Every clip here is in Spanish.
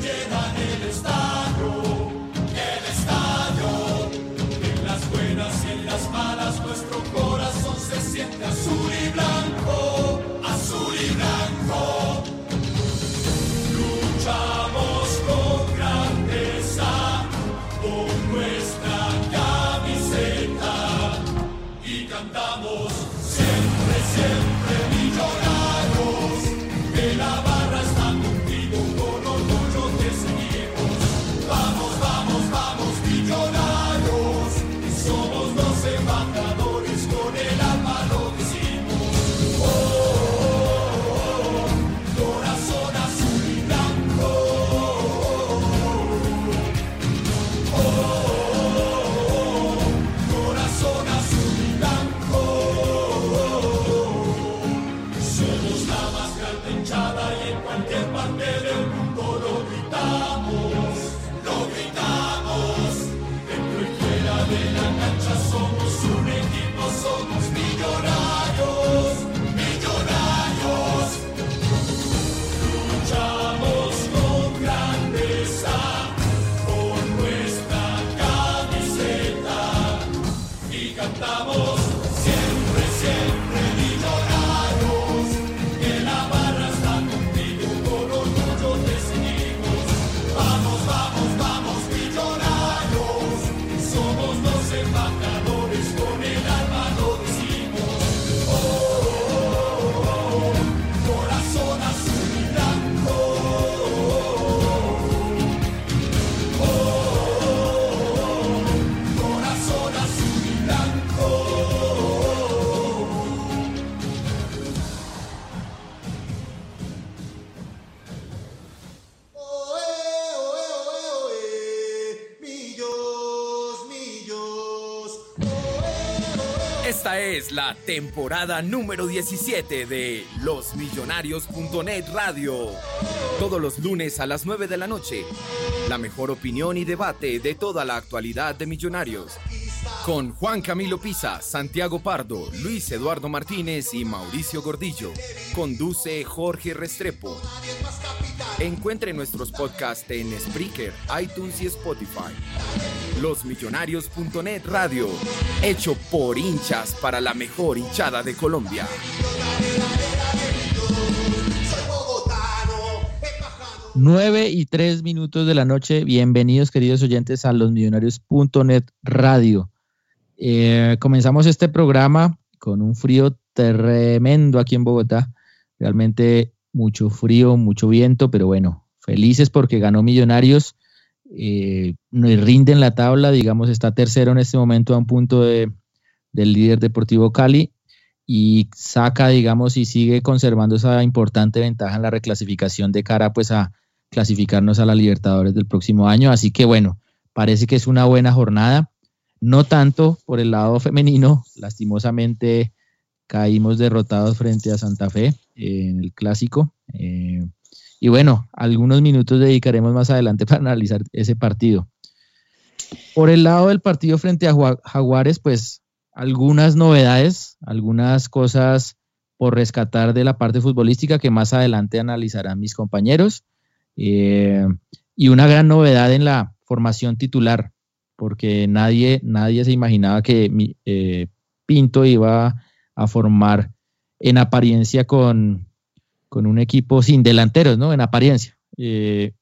Llenan el estadio, Esta es la temporada número 17 de losmillonarios.net Radio. Todos los lunes a las 9 de la noche. La mejor opinión y debate de toda la actualidad de Millonarios. Con Juan Camilo Pisa, Santiago Pardo, Luis Eduardo Martínez y Mauricio Gordillo. Conduce Jorge Restrepo. Encuentre nuestros podcasts en Spreaker, iTunes y Spotify. Losmillonarios.net Radio, hecho por hinchas para la mejor hinchada de Colombia. Nueve y tres minutos de la noche. Bienvenidos, queridos oyentes, a losmillonarios.net Radio. Eh, comenzamos este programa con un frío tremendo aquí en Bogotá. Realmente mucho frío, mucho viento, pero bueno, felices porque ganó Millonarios. Eh, nos rinde en la tabla, digamos, está tercero en este momento a un punto de, del líder Deportivo Cali y saca, digamos, y sigue conservando esa importante ventaja en la reclasificación de cara pues a clasificarnos a la Libertadores del próximo año. Así que bueno, parece que es una buena jornada. No tanto por el lado femenino, lastimosamente caímos derrotados frente a Santa Fe en el clásico. Eh, y bueno, algunos minutos dedicaremos más adelante para analizar ese partido. Por el lado del partido frente a Jaguares, pues algunas novedades, algunas cosas por rescatar de la parte futbolística que más adelante analizarán mis compañeros. Eh, y una gran novedad en la formación titular, porque nadie, nadie se imaginaba que eh, Pinto iba a formar en apariencia con, con, un equipo sin delanteros, ¿no? En apariencia. Eh,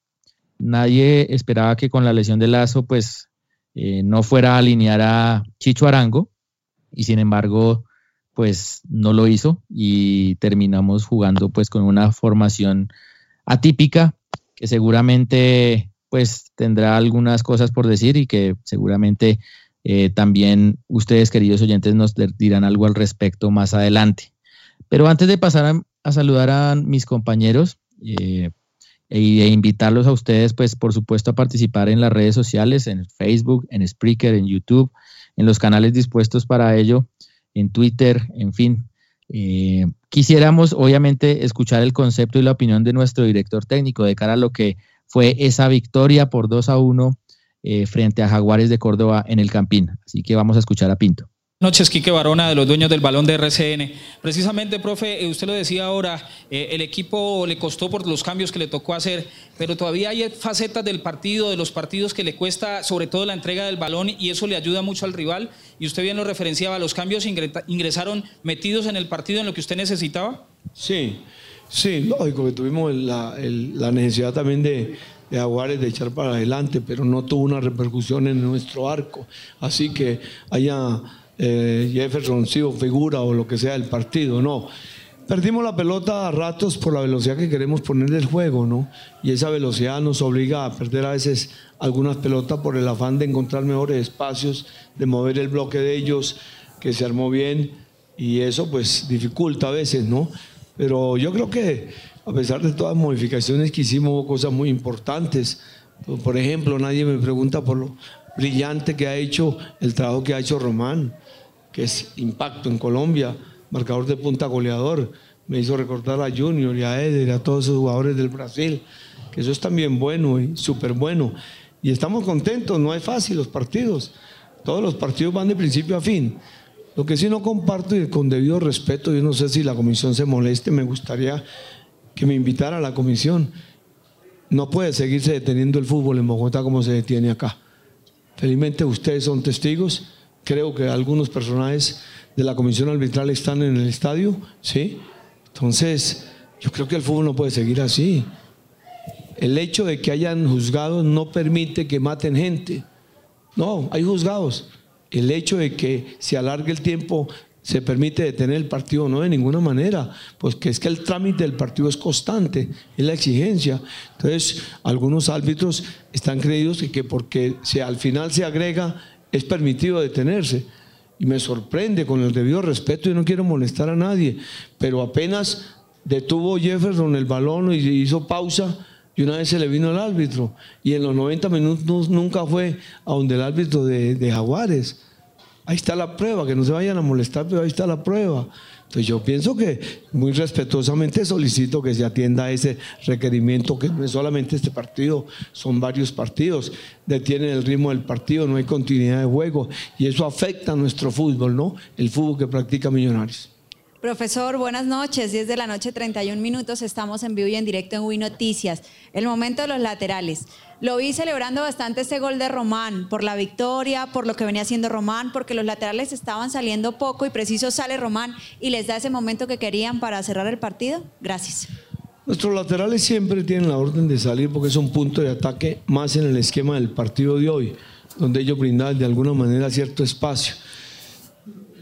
nadie esperaba que con la lesión de Lazo, pues, no fuera a alinear a Chicho Arango, y sin embargo, pues no lo hizo y terminamos jugando pues con una formación atípica que seguramente pues tendrá algunas cosas por decir y que seguramente eh, también ustedes queridos oyentes nos dirán algo al respecto más adelante. Pero antes de pasar a, saludar a mis compañeros eh, e, e, invitarlos a ustedes pues por supuesto a participar en las redes sociales, en Facebook, en Spreaker, en YouTube, en los canales dispuestos para ello, en Twitter, en fin. Eh, quisiéramos, obviamente, escuchar el concepto y la opinión de nuestro director técnico de cara a lo que fue esa victoria por 2 a 1 eh, frente a Jaguares de Córdoba en el Campín. Así que vamos a escuchar a Pinto noches, Quique Barona, de los dueños del balón de RCN. Precisamente, profe, eh, usted lo decía ahora, eh, el equipo le costó por los cambios que le tocó hacer, pero todavía hay facetas del partido, de los partidos que le cuesta, sobre todo la entrega del balón, y eso le ayuda mucho al rival. Y usted bien lo referenciaba, ¿los cambios ingresaron metidos en el partido en lo que usted necesitaba? Sí, sí, lógico que tuvimos la, la necesidad también de, de Aguares de echar para adelante, pero no tuvo una repercusión en nuestro arco. Así que haya eh, Jefferson sí o figura o lo que sea del partido, no. Perdimos la pelota a ratos por la velocidad que queremos poner del juego, ¿no? Y esa velocidad nos obliga a perder a veces algunas pelotas por el afán de encontrar mejores espacios, de mover el bloque de ellos, que se armó bien, y eso pues dificulta a veces, ¿no? Pero yo creo que a pesar de todas las modificaciones que hicimos, cosas muy importantes. Por ejemplo, nadie me pregunta por lo brillante que ha hecho el trabajo que ha hecho Román que es impacto en Colombia, marcador de punta goleador. Me hizo recordar a Junior y a Eder, a todos esos jugadores del Brasil, que eso es también bueno y súper bueno. Y estamos contentos, no es fácil los partidos. Todos los partidos van de principio a fin. Lo que sí no comparto y con debido respeto, yo no sé si la comisión se moleste, me gustaría que me invitara a la comisión. No puede seguirse deteniendo el fútbol en Bogotá como se detiene acá. Felizmente ustedes son testigos creo que algunos personajes de la comisión arbitral están en el estadio, ¿sí? Entonces, yo creo que el fútbol no puede seguir así. El hecho de que hayan juzgados no permite que maten gente. No, hay juzgados. El hecho de que se alargue el tiempo se permite detener el partido, no de ninguna manera, pues que es que el trámite del partido es constante, es la exigencia. Entonces, algunos árbitros están creídos que porque se, al final se agrega es permitido detenerse. Y me sorprende con el debido respeto y no quiero molestar a nadie, pero apenas detuvo Jefferson el balón y hizo pausa y una vez se le vino al árbitro. Y en los 90 minutos nunca fue a donde el árbitro de, de Jaguares. Ahí está la prueba, que no se vayan a molestar, pero ahí está la prueba. Entonces yo pienso que muy respetuosamente solicito que se atienda a ese requerimiento, que no es solamente este partido, son varios partidos, detienen el ritmo del partido, no hay continuidad de juego y eso afecta a nuestro fútbol, ¿no? El fútbol que practica Millonarios. Profesor, buenas noches. 10 de la noche, 31 minutos. Estamos en vivo y en directo en Wii Noticias. El momento de los laterales. Lo vi celebrando bastante ese gol de Román por la victoria, por lo que venía haciendo Román, porque los laterales estaban saliendo poco y preciso sale Román y les da ese momento que querían para cerrar el partido. Gracias. Nuestros laterales siempre tienen la orden de salir porque es un punto de ataque más en el esquema del partido de hoy, donde ellos brindan de alguna manera cierto espacio.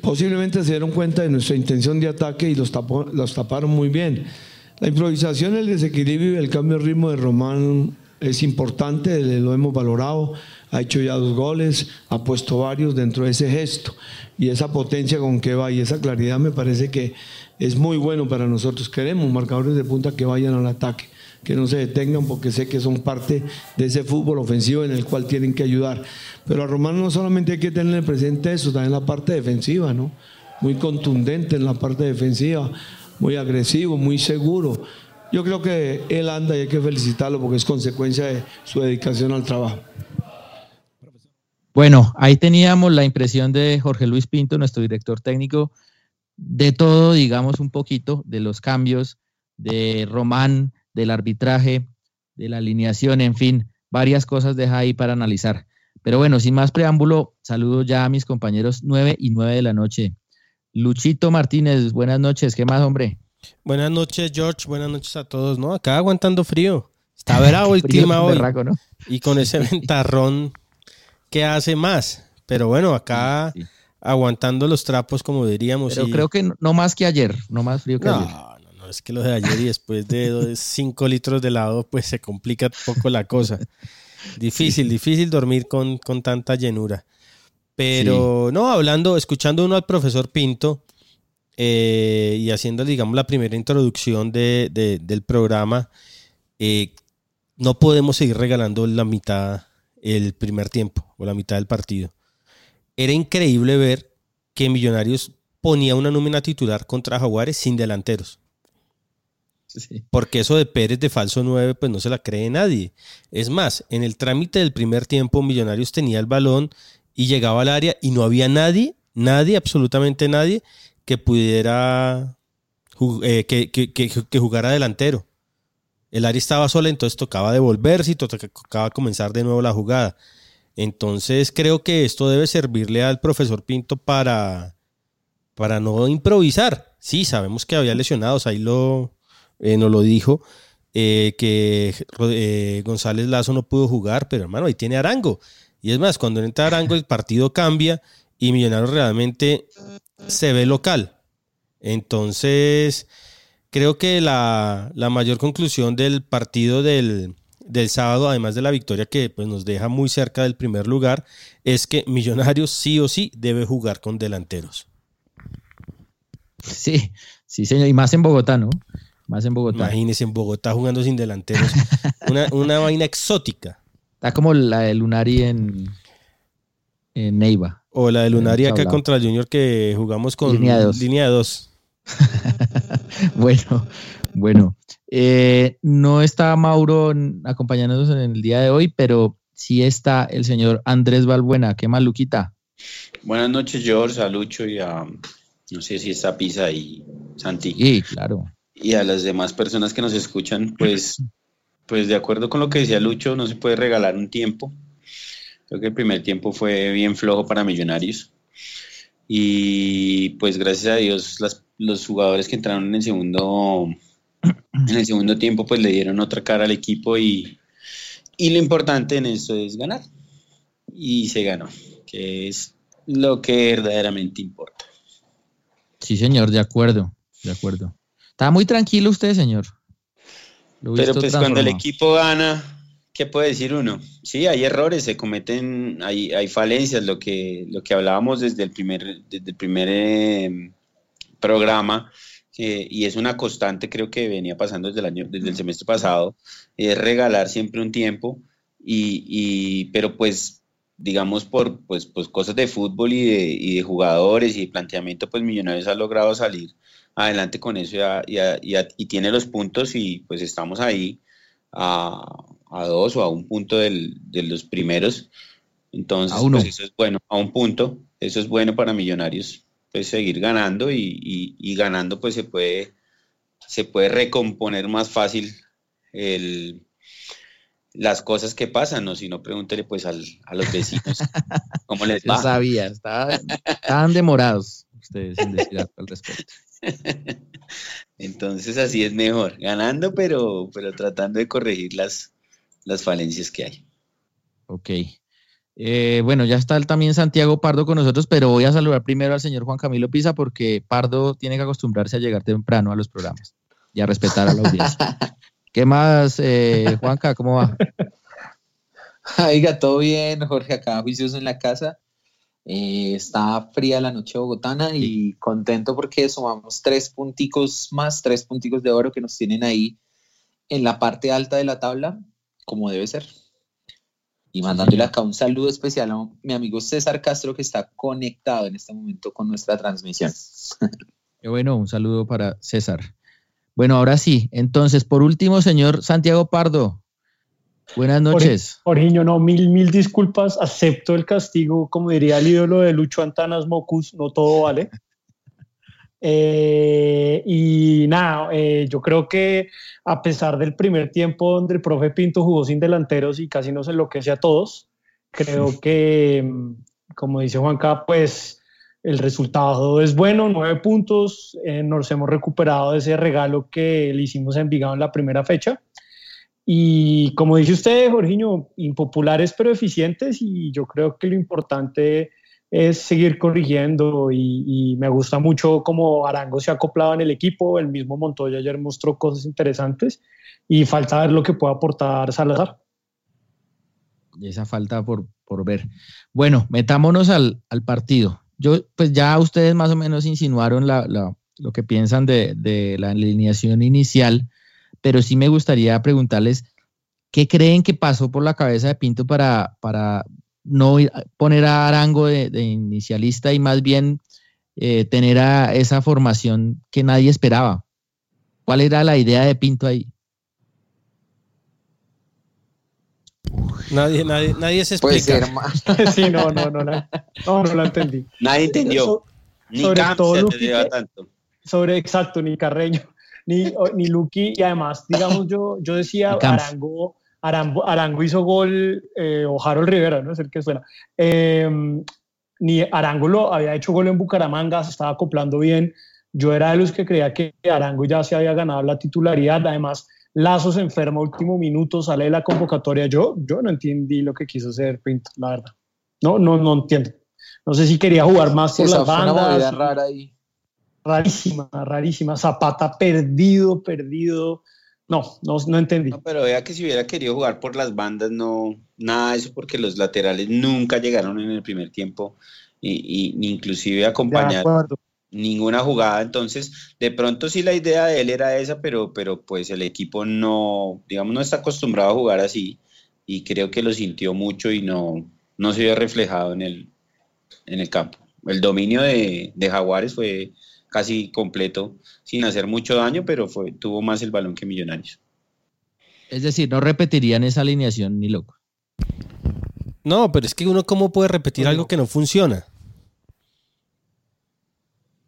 Posiblemente se dieron cuenta de nuestra intención de ataque y los, taparon muy bien. La improvisación, el desequilibrio y el cambio de ritmo de Román es importante, lo hemos valorado, ha hecho ya dos goles, ha puesto varios dentro de ese gesto y esa potencia con que va y esa claridad me parece que es muy bueno para nosotros. Queremos marcadores de punta que vayan al ataque que no se detengan porque sé que son parte de ese fútbol ofensivo en el cual tienen que ayudar. Pero a Román no solamente hay que tener presente eso, también la parte defensiva, ¿no? Muy contundente en la parte defensiva, muy agresivo, muy seguro. Yo creo que él anda y hay que felicitarlo porque es consecuencia de su dedicación al trabajo. Bueno, ahí teníamos la impresión de Jorge Luis Pinto, nuestro director técnico, de todo, digamos, un poquito, de los cambios, de Román, del arbitraje, de la alineación, en fin, varias cosas deja ahí para analizar. Pero bueno, sin más preámbulo, saludo ya a mis compañeros 9 y 9 de la noche. Luchito Martínez, buenas noches, ¿qué más, hombre? Buenas noches, George, buenas noches a todos, ¿no? Acá aguantando frío. Está bravo el clima hoy. Y con ese ventarrón que hace más. Pero bueno, acá aguantando los trapos, como diríamos. Pero creo que no, más que ayer, no más frío que ayer. No, no, es que lo de ayer y después de 5 litros de helado, pues se complica un poco la cosa. Difícil, difícil dormir con, con, tanta llenura. Pero no, hablando, escuchando uno al profesor Pinto eh, y haciendo, digamos, la primera introducción de, del programa, eh, no podemos seguir regalando la mitad el primer tiempo o la mitad del partido. Era increíble ver que Millonarios ponía una nómina titular contra Jaguares sin delanteros. Porque eso de Pérez de falso 9, pues no se la cree nadie. Es más, en el trámite del primer tiempo, Millonarios tenía el balón y llegaba al área y no había nadie, nadie, absolutamente nadie, que pudiera eh, que, que, jugara delantero. El área estaba sola, entonces tocaba devolverse y tocaba comenzar de nuevo la jugada. Entonces creo que esto debe servirle al profesor Pinto para, para no improvisar. Sí, sabemos que había lesionados, ahí lo, eh, nos lo dijo, eh, que eh, González Lazo no pudo jugar, pero hermano, ahí tiene Arango. Y es más, cuando entra Arango el partido cambia y Millonarios realmente se ve local. Entonces, creo que la, mayor conclusión del partido del, sábado, además de la victoria que pues, nos deja muy cerca del primer lugar, es que Millonarios sí o sí debe jugar con delanteros. Sí, sí, señor, y más en Bogotá, ¿no? Más en Bogotá. Imagínese en Bogotá jugando sin delanteros. una, una, vaina exótica. Está como la de Lunari en, en Neiva. O la de Lunari acá contra el Junior que jugamos con línea 2. bueno, bueno. Eh, no está Mauro acompañándonos en el día de hoy, pero sí está el señor Andrés Balbuena. ¿Qué más, Luquita? Buenas noches, George, a Lucho y a, no sé si está Pisa y Santi. Sí, claro y a las demás personas que nos escuchan, pues, pues de acuerdo con lo que decía Lucho, no se puede regalar un tiempo. Creo que el primer tiempo fue bien flojo para Millonarios. Y pues gracias a Dios los jugadores que entraron en el segundo en el segundo tiempo pues le dieron otra cara al equipo y, y lo importante en eso es ganar. Y se ganó, que es lo que verdaderamente importa. Sí, señor, de acuerdo, de acuerdo. Está muy tranquilo usted, señor. Pero pues cuando el equipo gana, ¿qué puede decir uno? Sí, hay errores, se cometen, hay, hay falencias, lo que, lo que hablábamos desde el primer, desde el primer em, programa, y es una constante, creo que venía pasando desde el año, desde el semestre pasado, es regalar siempre un tiempo, y, y pero pues digamos por pues, pues cosas de fútbol y de, y de jugadores y de planteamiento, pues Millonarios ha logrado salir adelante con eso y, tiene los puntos y pues estamos ahí a, dos o a un punto de los primeros. Entonces, pues eso es bueno, a un punto, eso es bueno para Millonarios, pues seguir ganando y, ganando pues se puede, se puede recomponer más fácil las cosas que pasan, ¿no? Si no, pregúntele pues a los vecinos cómo les va. Yo sabía, estaban, demorados ustedes en decir algo al respecto. Entonces así es mejor, ganando, pero, pero tratando de corregir las, las falencias que hay. Ok. Eh, bueno, ya está también Santiago Pardo con nosotros, pero voy a saludar primero al señor Juan Camilo Pisa porque Pardo tiene que acostumbrarse a llegar temprano a los programas y a respetar a la audiencia. ¿Qué más, eh, Juanca? ¿Cómo va? Oiga, todo bien, Jorge, acá juicioso en la casa. Eh, está fría la noche bogotana y contento porque sumamos tres punticos más, tres punticos de oro que nos tienen ahí en la parte alta de la tabla, como debe ser. Y mandándole acá un saludo especial a mi amigo César Castro que está conectado en este momento con nuestra transmisión. Qué bueno, un saludo para César. Bueno, ahora sí, entonces, por último, señor Santiago Pardo, Buenas noches. Jorginho, no, mil, mil disculpas, acepto el castigo, como diría el ídolo de Lucho Antanas Mocus, no todo vale. Eh, y nada, eh, yo creo que a pesar del primer tiempo donde el profe Pinto jugó sin delanteros y casi nos enloquece a todos, creo que, mm, como dice Juanca, pues el resultado es bueno, nueve puntos, eh, nos hemos recuperado de ese regalo que le hicimos a Envigado en la primera fecha. Y como dice usted, Jorginho, impopulares pero eficientes y yo creo que lo importante es seguir corrigiendo y, me gusta mucho cómo Arango se ha acoplado en el equipo, el mismo Montoya ayer mostró cosas interesantes y falta ver lo que puede aportar Salazar. Y esa falta por, por ver. Bueno, metámonos al, al, partido. Yo, pues ya ustedes más o menos insinuaron la, la, lo que piensan de, de la alineación inicial, pero sí me gustaría preguntarles, ¿qué creen que pasó por la cabeza de Pinto para, para no poner a Arango de, inicialista y más bien eh, tener a esa formación que nadie esperaba. ¿Cuál era la idea de Pinto ahí? Nadie, nadie, nadie se explica. sí, no, no, no, no, no, no lo entendí. Nadie entendió. ni sobre todo tanto. Sobre, exacto, ni Carreño, ni, ni Luqui, y además, digamos, yo, yo decía Arango Arango, hizo gol, eh, o Harold Rivera, ¿no? Es el que suena. Em, ni Arango lo había hecho gol en Bucaramanga, se estaba acoplando bien. Yo era de los que creía que Arango ya se había ganado la titularidad. Además, Lazo se enferma último minuto, sale de la convocatoria. Yo, yo no entendí lo que quiso hacer Pinto, la verdad. No, no, no entiendo. No sé si quería jugar más por las bandas. rara ahí. Rarísima, rarísima. Zapata perdido, perdido. No, no, no entendí. pero vea que si hubiera querido jugar por las bandas, no, nada de eso, porque los laterales nunca llegaron en el primer tiempo y, ni inclusive acompañar ninguna jugada. Entonces, de pronto sí la idea de él era esa, pero, pero pues el equipo no, digamos, no está acostumbrado a jugar así y creo que lo sintió mucho y no, no se vio reflejado en el, en el campo. El dominio de, de Jaguares fue casi completo, sin hacer mucho daño, pero fue, tuvo más el balón que Millonarios. Es decir, no repetirían esa alineación ni loco. No, pero es que uno cómo puede repetir algo que no funciona.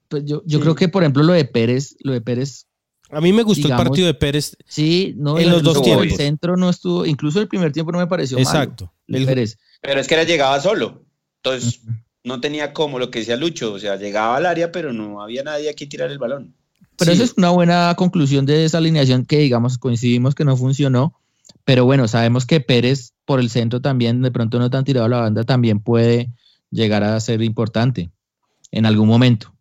Pues yo, yo creo que, por ejemplo, lo de Pérez, lo de Pérez. A mí me gustó el partido de Pérez. Sí, no, en los dos tiempos. El centro no estuvo, incluso el primer tiempo no me pareció Exacto. el Pérez. Pero es que era llegaba solo. Entonces, no tenía como lo que decía Lucho, o sea, llegaba al área, pero no había nadie aquí tirar el balón. Pero esa es una buena conclusión de esa alineación que, digamos, coincidimos que no funcionó. Pero bueno, sabemos que Pérez por el centro también, de pronto no tan tirado a la banda, también puede llegar a ser importante en algún momento.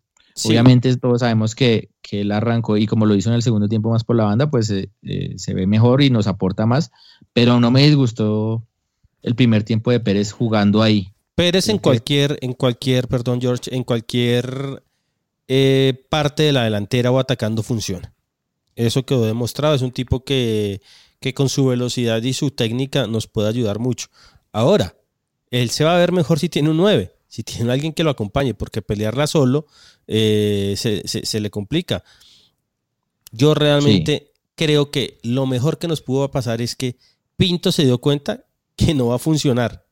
Obviamente todos sabemos que, que, él arrancó y como lo hizo en el segundo tiempo más por la banda, pues eh, eh, se ve mejor y nos aporta más. Pero no me disgustó el primer tiempo de Pérez jugando ahí. Pérez en cualquier, en cualquier, perdón George, en cualquier eh, parte de la delantera o atacando funciona. Eso quedó demostrado, es un tipo que, con su velocidad y su técnica nos puede ayudar mucho. Ahora, él se va a ver mejor si tiene un 9, si tiene alguien que lo acompañe, porque pelearla solo eh, se, le complica. Yo realmente creo que lo mejor que nos pudo pasar es que Pinto se dio cuenta que no va a funcionar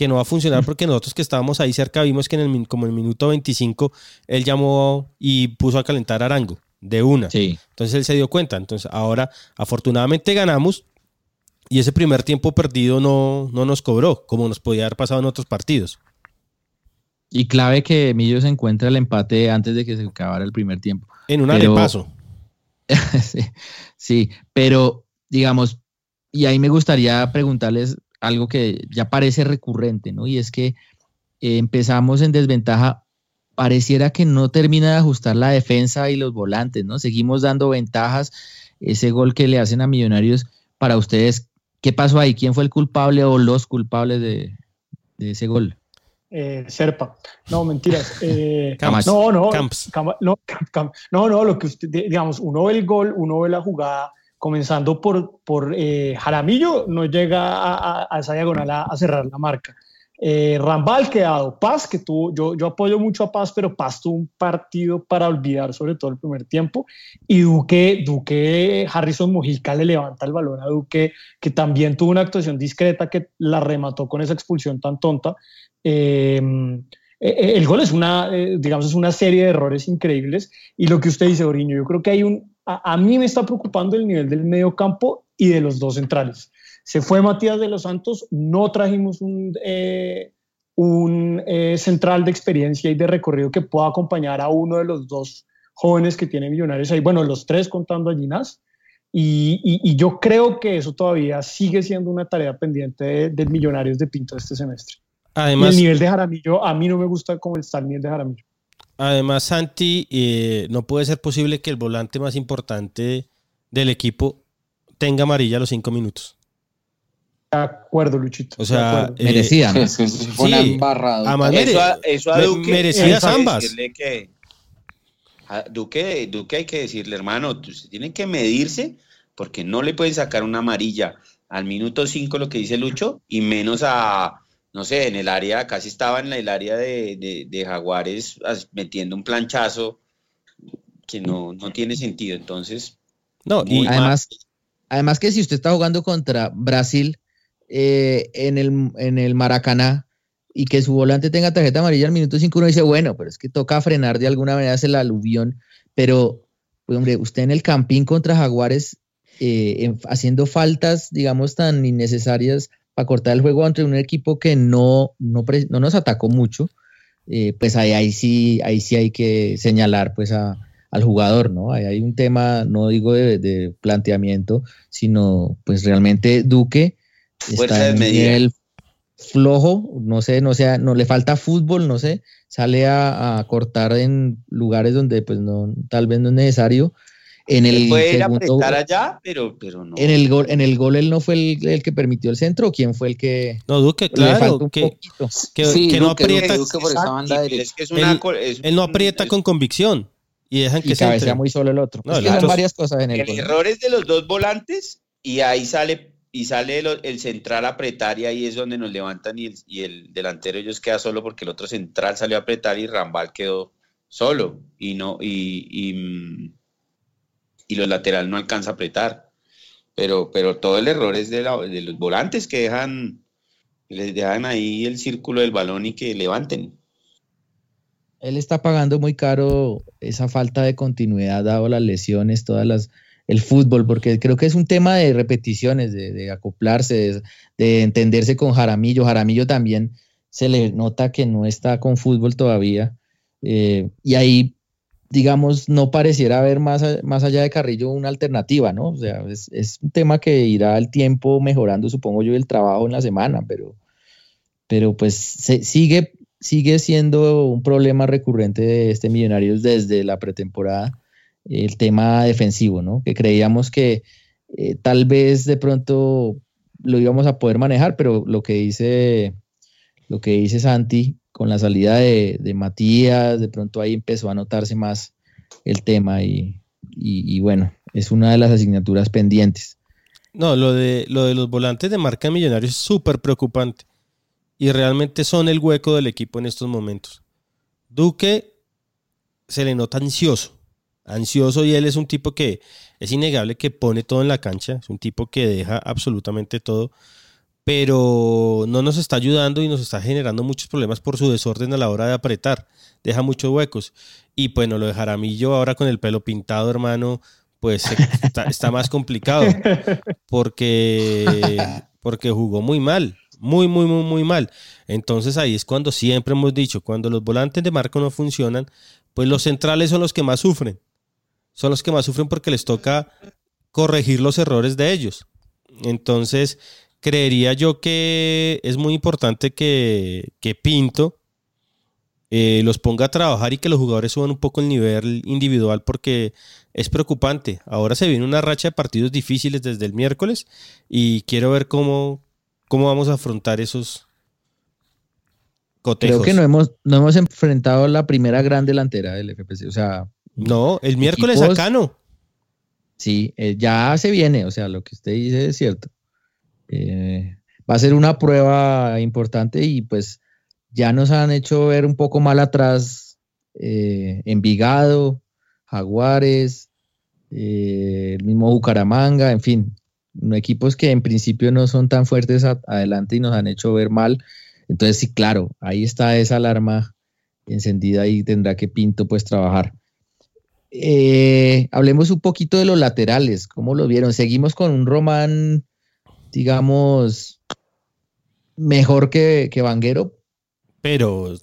que no va a funcionar porque nosotros que estábamos ahí cerca vimos que en el, como en el minuto 25 él llamó y puso a calentar a Arango de una. Entonces él se dio cuenta. Entonces ahora afortunadamente ganamos y ese primer tiempo perdido no, no nos cobró como nos podía haber pasado en otros partidos. Y clave que Millo se encuentra el empate antes de que se acabara el primer tiempo. En un pero, paso. sí, sí, pero digamos, y ahí me gustaría preguntarles algo que ya parece recurrente, ¿no? Y es que eh, empezamos en desventaja, pareciera que no termina de ajustar la defensa y los volantes, ¿no? Seguimos dando ventajas, ese gol que le hacen a Millonarios, para ustedes, ¿qué pasó ahí? ¿Quién fue el culpable o los culpables de, ese gol? Eh, Serpa. No, mentiras. Eh, no, no, no, no, no, lo que usted, digamos, uno ve el gol, uno ve la jugada comenzando por, por eh, Jaramillo, no llega a, esa diagonal a, cerrar la marca. Eh, Rambal que ha dado Paz, que tuvo, yo, yo apoyo mucho a Paz, pero Paz tuvo un partido para olvidar, sobre todo el primer tiempo. Y Duque, Duque, Harrison Mujica le levanta el balón a Duque, que también tuvo una actuación discreta que la remató con esa expulsión tan tonta. Eh, eh, el gol es una, digamos, es una serie de errores increíbles. Y lo que usted dice, Oriño, yo creo que hay un. A, a mí me está preocupando el nivel del medio campo y de los dos centrales. Se fue Matías de los Santos, no trajimos un, eh, un eh, central de experiencia y de recorrido que pueda acompañar a uno de los dos jóvenes que tiene Millonarios ahí, bueno, los tres contando a Ginás. Y, yo creo que eso todavía sigue siendo una tarea pendiente de, Millonarios de Pinto este semestre. Además, el nivel de Jaramillo, a mí no me gusta cómo está el nivel de Jaramillo. Además, Santi, eh, no puede ser posible que el volante más importante del equipo tenga amarilla a los cinco minutos. De acuerdo, Luchito. O sea, eh, merecían. Sí, fue eso, a, Duque, merecidas ambas. Que, a Duque, Duque hay que decirle, hermano, tienen que medirse porque no le pueden sacar una amarilla al minuto 5, lo que dice Lucho, y menos a, no sé, en el área, casi estaba en el área de, de, Jaguares metiendo un planchazo que no, no tiene sentido. Entonces, no, y además, además que si usted está jugando contra Brasil, eh, en, el, en el Maracaná y que su volante tenga tarjeta amarilla al minuto 5, uno dice, bueno, pero es que toca frenar de alguna manera el aluvión. Pero, pues, hombre, usted en el campín contra Jaguares, eh, haciendo faltas, digamos, tan innecesarias para cortar el juego entre un equipo que no, no, nos atacó mucho, eh, pues ahí, ahí, sí, ahí sí hay que señalar pues al jugador, ¿no? Ahí hay un tema, no digo de, de planteamiento, sino pues realmente Duque está en nivel flojo, no sé, no sea, no le falta fútbol, no sé, sale a, cortar en lugares donde pues no, tal vez no es necesario. En el puede ir a apretar allá, pero, pero no. En el gol, en el gol él no fue el, que permitió el centro, ¿o quién fue el que? No, Duque, claro, que, que, no aprieta. él, no aprieta con convicción y dejan que se muy solo el otro. No, es varias cosas en el, el error es de los dos volantes y ahí sale y sale el, central a apretar y ahí es donde nos levantan y el, y el, delantero ellos queda solo porque el otro central salió a apretar y Rambal quedó solo y no y, y, y los lateral no alcanza a apretar pero pero todo el error es de, de los volantes que dejan les dejan ahí el círculo del balón y que levanten él está pagando muy caro esa falta de continuidad dado las lesiones todas las el fútbol, porque creo que es un tema de repeticiones, de, acoplarse, de, entenderse con Jaramillo. Jaramillo también se le nota que no está con fútbol todavía. Eh, y ahí, digamos, no pareciera haber más, más allá de Carrillo una alternativa, ¿no? O sea, es, un tema que irá al tiempo mejorando, supongo yo, el trabajo en la semana, pero, pero pues sigue, sigue siendo un problema recurrente de este Millonarios desde la pretemporada el tema defensivo, ¿no? Que creíamos que eh, tal vez de pronto lo íbamos a poder manejar, pero lo que dice, lo que dice Santi con la salida de, Matías, de pronto ahí empezó a notarse más el tema y, bueno, es una de las asignaturas pendientes. No, lo de, lo de los volantes de marca Millonarios es súper preocupante y realmente son el hueco del equipo en estos momentos. Duque se le nota ansioso, ansioso y él es un tipo que es innegable que pone todo en la cancha, es un tipo que deja absolutamente todo, pero no nos está ayudando y nos está generando muchos problemas por su desorden a la hora de apretar, deja muchos huecos. Y bueno, lo de Jaramillo ahora con el pelo pintado, hermano, pues está, más complicado porque, porque jugó muy mal, muy, muy, muy, muy mal. Entonces ahí es cuando siempre hemos dicho, cuando los volantes de marco no funcionan, pues los centrales son los que más sufren son los que más sufren porque les toca corregir los errores de ellos. Entonces, creería yo que es muy importante que, Pinto eh, los ponga a trabajar y que los jugadores suban un poco el nivel individual porque es preocupante. Ahora se viene una racha de partidos difíciles desde el miércoles y quiero ver cómo, cómo vamos a afrontar esos cotejos. Creo que no hemos, no hemos enfrentado la primera gran delantera del FPC. O sea, no, el miércoles acá no. Sí, eh, ya se viene, o sea, lo que usted dice es cierto. Eh, va a ser una prueba importante y pues ya nos han hecho ver un poco mal atrás eh, Envigado, Jaguares, eh, el mismo Bucaramanga, en fin, equipos que en principio no son tan fuertes adelante y nos han hecho ver mal. Entonces sí, claro, ahí está esa alarma encendida y tendrá que Pinto pues trabajar. Hablemos un poquito de los laterales, ¿cómo lo vieron? Seguimos con un Román, digamos, mejor que, que Vanguero. Pero,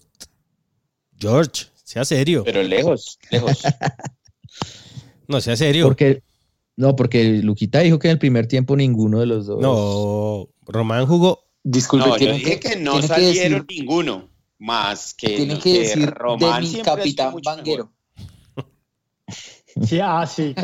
George, sea serio. Pero lejos, lejos. no, sea serio. Porque, no, porque Luquita dijo que en el primer tiempo ninguno de los dos. No, Román jugó. Disculpe, no, yo dije que, no salieron ninguno. Más que, tiene que, decir Román de mi capitán Vanguero. Ah, sí,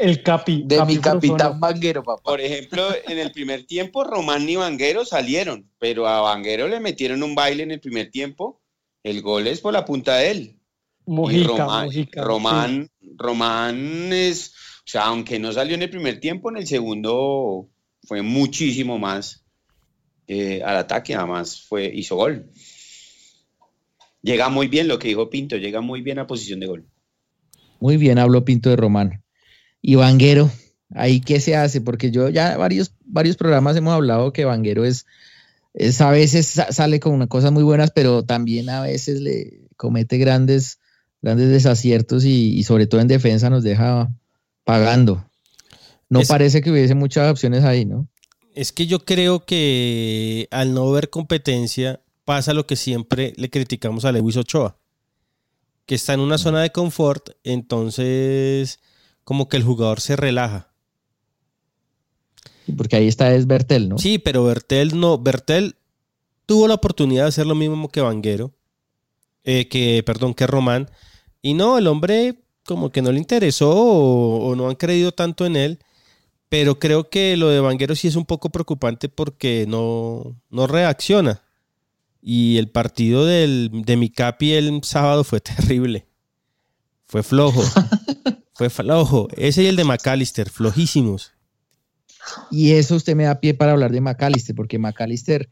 el, capi. De mi capitán Vanguero, papá. Por ejemplo, en el primer tiempo, Román y Vanguero salieron, pero a Vanguero le metieron un baile en el primer tiempo. El gol es por la punta de él. Román, Román, Román es, o sea, aunque no salió en el primer tiempo, en el segundo fue muchísimo más eh, al ataque, además fue, hizo gol. Llega muy bien lo que dijo Pinto, llega muy bien a posición de gol. Muy bien, habló Pinto de Román. Y Vanguero, ¿ahí qué se hace? Porque yo ya varios, varios programas hemos hablado que Vanguero es, es a veces sale con cosas muy buenas, pero también a veces le comete grandes, grandes desaciertos y, sobre todo en defensa nos deja pagando. No parece que hubiese muchas opciones ahí, ¿no? Es que yo creo que al no ver competencia, pasa lo que siempre le criticamos a Lewis Ochoa, que está en una zona de confort, entonces como que el jugador se relaja. Porque ahí está es Bertel, ¿no? Sí, pero Bertel no, Bertel tuvo la oportunidad de hacer lo mismo que Vanguero, eh, que, perdón, que Román, y no, el hombre como que no le interesó o, o, no han creído tanto en él, pero creo que lo de Vanguero sí es un poco preocupante porque no, no reacciona. Y el partido del, de mi capi el sábado fue terrible. Fue flojo. fue flojo. Ese y el de McAllister, flojísimos. Y eso usted me da pie para hablar de McAllister, porque McAllister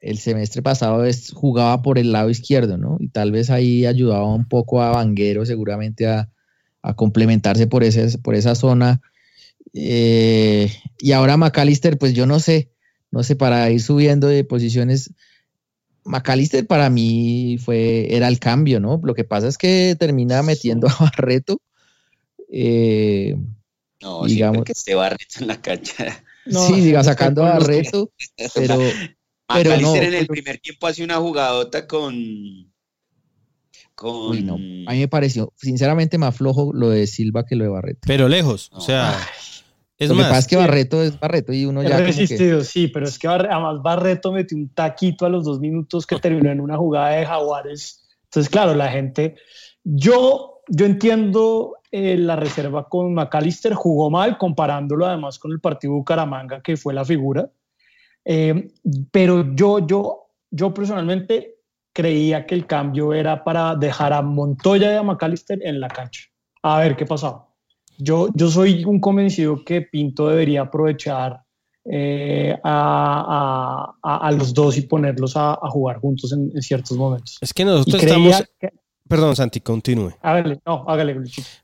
el semestre pasado es, jugaba por el lado izquierdo, ¿no? Y tal vez ahí ayudaba un poco a Vanguero seguramente a, complementarse por, ese, por esa zona. Eh, y ahora McAllister, pues yo no sé, no sé, para ir subiendo de posiciones, McAllister para mí fue, era el cambio, ¿no? Lo que pasa es que termina metiendo a Barreto. Eh, no, digamos que esté Barreto en la cancha. sí, diga, sacando a Barreto, pero, pero no, en el primer tiempo hace una jugadota con... con... Uy, no. A mí me pareció, sinceramente, más flojo lo de Silva que lo de Barreto. Pero lejos, o sea... Es lo que pasa es que Barreto es Barreto y uno ya. resistido, sí, pero es que además Barreto metió un taquito a los dos minutos que terminó en una jugada de Jaguares. Entonces, claro, la gente. Yo, yo entiendo eh, la reserva con McAllister, jugó mal, comparándolo además con el partido Bucaramanga, que fue la figura. Eh, pero yo, yo, yo personalmente creía que el cambio era para dejar a Montoya y a McAllister en la cancha. A ver qué pasaba. Yo, yo soy un convencido que Pinto debería aprovechar eh, a, a, a, los dos y ponerlos a, jugar juntos en, ciertos momentos. Es que nosotros estamos... Perdón, Santi, continúe. Hágale, no, hágale.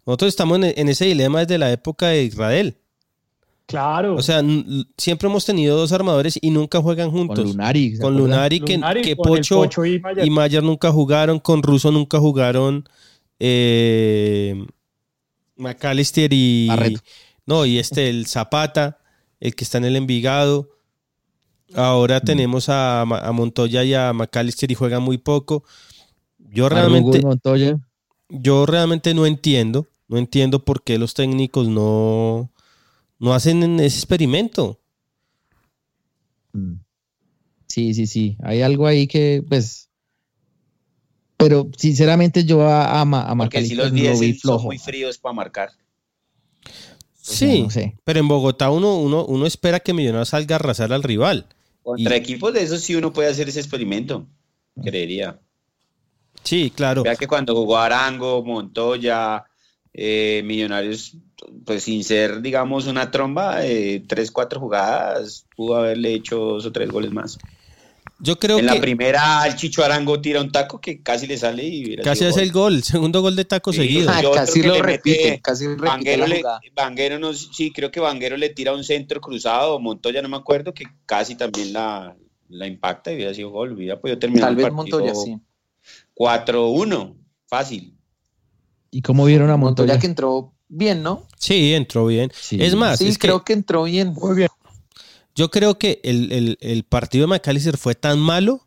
Nosotros estamos en, en, ese dilema desde la época de Israel. Claro. O sea, siempre hemos tenido dos armadores y nunca juegan juntos. Con Lunari. Con Lunari, que, que Pocho, y, Mayer. nunca jugaron, con Russo nunca jugaron. Eh, McAllister y. No, y este, el Zapata, el que está en el Envigado. Ahora mm. tenemos a, Montoya y a McAllister y juegan muy poco. Yo realmente. Yo realmente no entiendo. No entiendo por qué los técnicos no, no hacen ese experimento. Mm. Sí, sí, sí. Hay algo ahí que, pues, pero sinceramente yo a, a, a Porque si los 10 son muy fríos para marcar. Sí, pero en Bogotá uno, uno, uno espera que Millonarios salga a arrasar al rival. Contra equipos de esos sí uno puede hacer ese experimento, creería. Sí, claro. Vea que cuando jugó Arango, Montoya, Eh, Millonarios, pues sin ser, digamos, una tromba, eh, tres, cuatro jugadas, pudo haberle hecho dos o tres goles más. Yo creo en que. la primera, el Chicho Arango tira un taco que casi le sale y hubiera Casi gol. el gol, segundo gol de taco Sí, seguido. otro casi lo repite, mete- casi repite Vanguero le-. Vanguero no, sí, creo que Vanguero le tira un centro cruzado, Montoya no me acuerdo, que casi también la, la impacta y hubiera sido gol, hubiera podido terminar Tal el vez partido Montoya, sí. 4-1, fácil. ¿Y cómo vieron a Montoya? Montoya que entró bien, ¿no? Sí, entró bien. Sí. Es más, sí, es que creo que entró bien. Muy bien. Yo creo que el, el- el partido de McAllister fue tan malo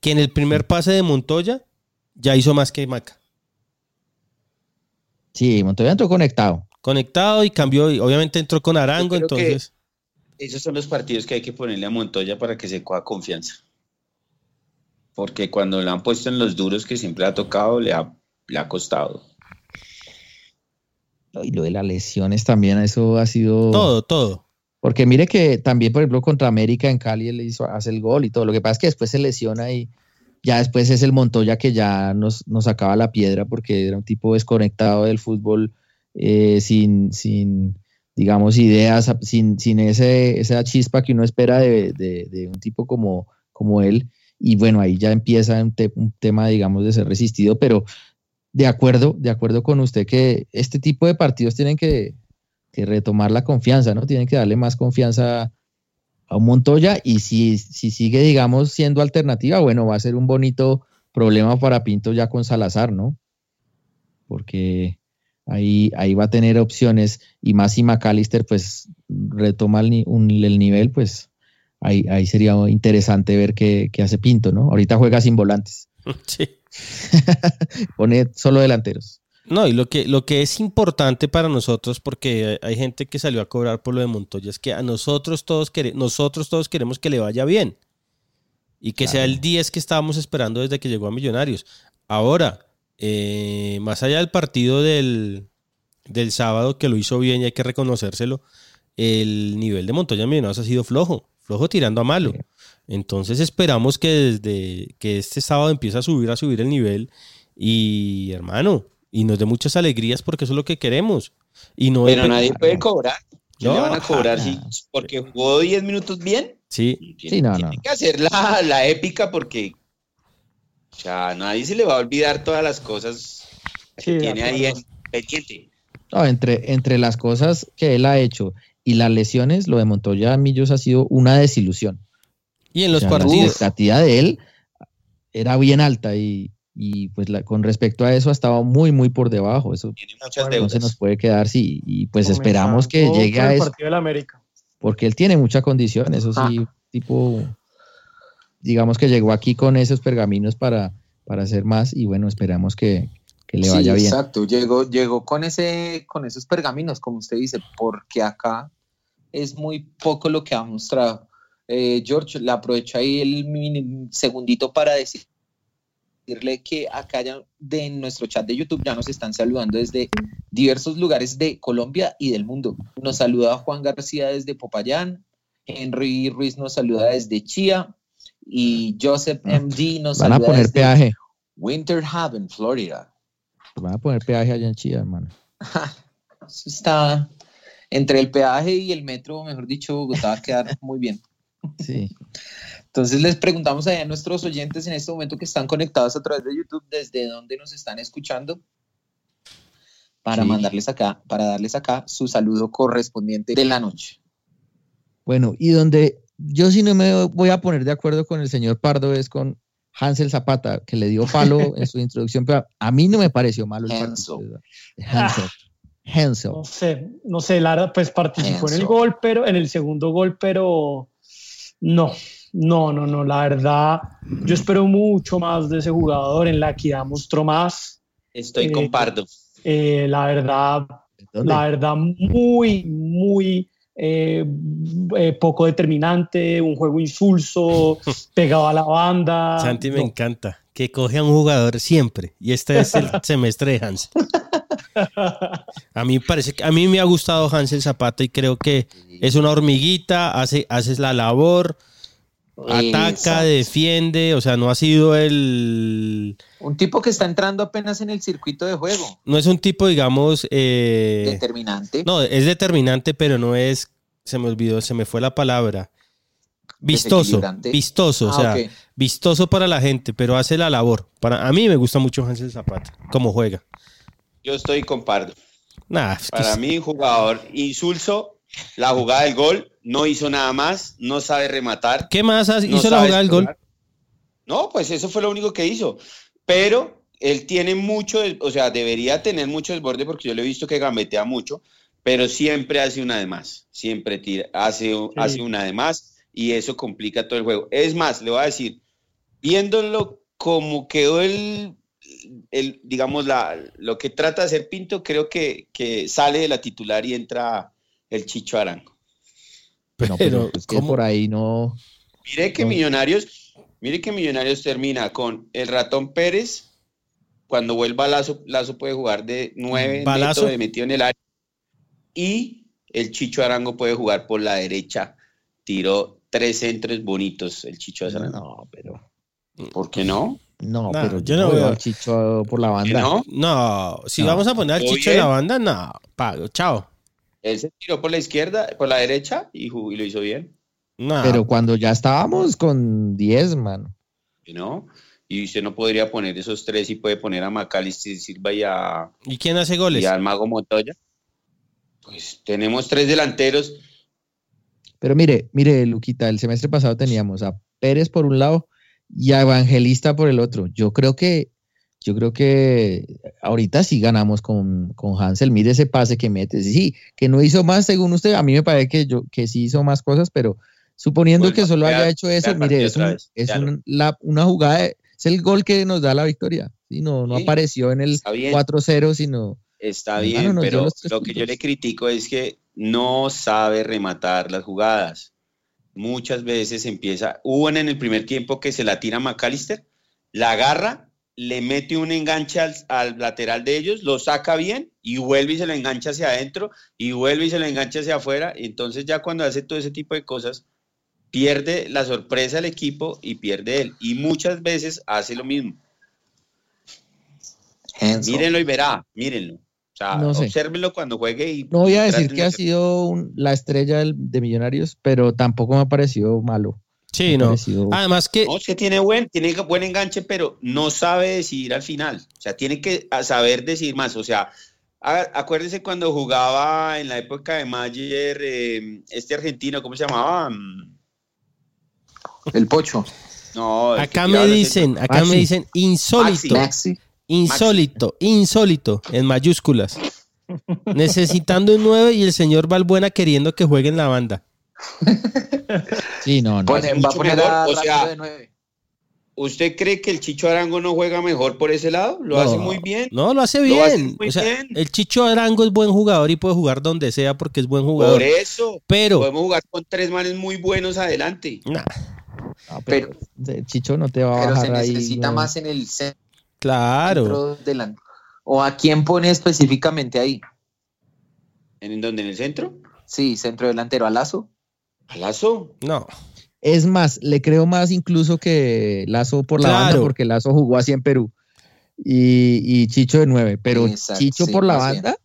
que en el primer pase de Montoya ya hizo más que Maca. Sí, Montoya entró conectado. Conectado y cambió, y obviamente entró con Arango, entonces. Esos son los partidos que hay que ponerle a Montoya para que se coja confianza. Porque cuando le han puesto en los duros que siempre ha tocado, le ha, le ha costado. Y lo de las lesiones también, eso ha sido. Todo, todo. Porque mire que también, por ejemplo, contra América en Cali él hizo, hace el gol y todo. Lo que pasa es que después se lesiona y ya después es el Montoya que ya nos, nos sacaba la piedra porque era un tipo desconectado del fútbol, eh, sin, sin, digamos, ideas, sin, sin ese, esa chispa que uno espera de, de- de un tipo como, como él. Y bueno, ahí ya empieza un, te- un tema, digamos, de ser resistido, pero de acuerdo, de acuerdo con usted que este tipo de partidos tienen que, que retomar la confianza, ¿no? Tienen que darle más confianza a un Montoya y si, si sigue, digamos, siendo alternativa, bueno, va a ser un bonito problema para Pinto ya con Salazar, ¿no? Porque ahí, ahí va a tener opciones y más si McAllister pues retoma el, un- el nivel, pues ahí, ahí sería interesante ver qué, qué hace Pinto, ¿no? Ahorita juega sin volantes, Sí. pone solo delanteros. No, y lo que, lo que es importante para nosotros, porque hay gente que salió a cobrar por lo de Montoya, es que a nosotros todos, quere- nosotros todos queremos que le vaya bien. Y que sea el 10 que estábamos esperando desde que llegó a Millonarios. Ahora, eh, más allá del partido del, del sábado, que lo hizo bien y hay que reconocérselo, el nivel de Montoya Millonarios ha sido flojo, flojo tirando a malo. Entonces esperamos que desde que este sábado empiece a subir, a subir el nivel y hermano, y nos dé muchas alegrías porque eso es lo que queremos. Y no Pero nadie puede cobrar. ¿Qué No, le van a cobrar si, porque jugó 10 minutos bien? Sí, Tiene, Sí, no, tiene no. que hacer la, la épica porque o sea, a nadie se le va a olvidar todas las cosas Sí, que de tiene ahí en pendiente. No, entre, entre las cosas que él ha hecho y las lesiones, lo de Montoya Millos ha sido una desilusión. y en los O sea, La partidos. expectativa de él era bien alta y, y, pues la- con respecto a eso ha estado muy, muy por debajo. Eso Tiene muchas no se nos puede quedar sí y pues esperamos que llegue a eso partido del América. porque él tiene mucha condición, eso sí, tipo, digamos que llegó aquí con esos pergaminos para, para hacer más y bueno, esperamos que, que le Sí, vaya bien. Exacto, llegó, llegó con ese, con esos pergaminos, como usted dice, porque acá es muy poco lo que ha mostrado. Eh, George, le aprovecho ahí el segundito para decir- decirle que acá ya de nuestro chat de YouTube ya nos están saludando desde diversos lugares de Colombia y del mundo. Nos saluda Juan García desde Popayán, Henry Ruiz nos saluda desde Chía y Joseph MD nos Van a saluda poner desde peaje, Winter Haven, Florida. van a poner peaje allá en Chía, hermano. Eso está entre el peaje y el metro, mejor dicho, Bogotá va a quedar muy bien. Sí. Entonces les preguntamos a nuestros oyentes en este momento que están conectados a través de YouTube, desde dónde nos están escuchando, para Sí. mandarles acá, para darles acá su saludo correspondiente de la noche. Bueno, y donde yo sí no me voy a poner de acuerdo con el señor Pardo es con Hansel Zapata, que le dio palo en su introducción, pero a mí no me pareció malo el Hansel. Hansel. Hansel. No sé, no sé, Lara pues participó en el gol, pero en el segundo gol, pero no, no, no, no, la verdad, yo espero mucho más de ese jugador, en la equidad mostró más, Estoy Eh, con Pardo. eh, la verdad, ¿Dónde? la verdad, muy, muy eh, eh, poco determinante, un juego insulso, pegado a la banda. Santi me No, encanta. Que coge a un jugador siempre. Y este es el semestre de Hansel. A mí parece que a mí me ha gustado Hansel Zapata y creo que es una hormiguita, hace, haces la labor, Ataca, defiende, o sea, no ha sido el... Un tipo que está entrando apenas en el circuito de juego. No es un tipo, digamos... Eh, determinante. No, es determinante, pero no es... Se me olvidó, se me fue la palabra. Vistoso, vistoso, o ah, sea, vistoso para la gente, pero hace la labor. Para, a mí me gusta mucho Hansel Zapata, cómo juega. Yo estoy con Pardo. para mí, jugador insulso, la jugada del gol, no hizo nada más, no sabe rematar. ¿Qué más hizo la jugada del gol? No, pues eso fue lo único que hizo. Pero él tiene mucho, o sea, debería tener mucho desborde porque yo le he visto que gambetea mucho, pero siempre hace una de más, siempre tira, hace, hace una de más y eso complica todo el juego. Es más, le voy a decir, viéndolo como quedó el, el digamos, la, lo que trata de hacer Pinto, creo que, que sale de la titular y entra el Chicho Arango. Pero, pero es que por ahí no. Mire que Millonarios, mire que Millonarios termina con el ratón Pérez. Cuando vuelva Lazo, Lazo puede jugar de nueve metros de metido en el área. Y el Chicho Arango puede jugar por la derecha. Tiró tres centros bonitos el Chicho de No, pero. ¿Por qué no? No, pero yo no veo al Chicho por la banda. No, no si vamos a poner al Chicho en la banda, no, pago, chao. Él se tiró por la izquierda, por la derecha y, lo hizo bien. No. Pero cuando ya estábamos con 10, mano. ¿No? Y usted no podría poner esos tres y puede poner a Macalister Silva y a. ¿Y quién hace goles? Y al Mago Montoya. Pues tenemos tres delanteros pero mire, mire, Luquita, el semestre pasado teníamos a Pérez por un lado y a Evangelista por el otro. Yo creo que, yo creo que ahorita sí ganamos con, Hansel. Mire ese pase que mete. Sí, que no hizo más según usted. A mí me parece que, yo, que sí hizo más cosas, pero suponiendo que solo haya hecho eso, mire, es, una jugada, es el gol que nos da la victoria. Sí, no, no apareció en el 4-0, sino... Está bien, pero lo que yo le critico es que no sabe rematar las jugadas. Muchas veces empieza, hubo en el primer tiempo que se la tira McAllister, la agarra, le mete un enganche al, lateral de ellos, lo saca bien y vuelve y se lo engancha hacia adentro y vuelve y se lo engancha hacia afuera. Entonces ya cuando hace todo ese tipo de cosas, pierde la sorpresa el equipo y pierde él. Y muchas veces hace lo mismo. Mírenlo y verá, mírenlo. O sea, no cuando juegue y... No voy a decir que ha sido la estrella de Millonarios, pero tampoco me ha parecido malo. Sí, no. Además que... No, es que tiene buen, tiene buen enganche, pero no sabe decidir al final. O sea, tiene que saber decidir más. O sea, acuérdese cuando jugaba en la época de Mayer, eh, este argentino, ¿cómo se llamaba? El Pocho. No, acá me dicen, acá me dicen insólito. Insólito, insólito, en mayúsculas. Necesitando un 9 y el señor Valbuena queriendo que juegue en la banda. Sí, no, no. va a poner a o sea, de 9. ¿Usted cree que el Chicho Arango no juega mejor por ese lado? Lo hace muy bien. No, lo hace bien. o sea, El Chicho Arango es buen jugador y puede jugar donde sea porque es buen jugador. Por eso. Pero. Podemos jugar con tres manes muy buenos adelante. pero, Chicho no te va a bajar ahí. se necesita más en el centro Claro. ¿O a quién pone específicamente ahí? ¿En dónde? ¿En el centro? Sí, centro delantero. ¿A Lazo? ¿A Lazo? No. Es más, le creo más incluso que Lazo por la banda, porque Lazo jugó así en Perú. Y, Chicho de nueve. Pero Chicho por la banda.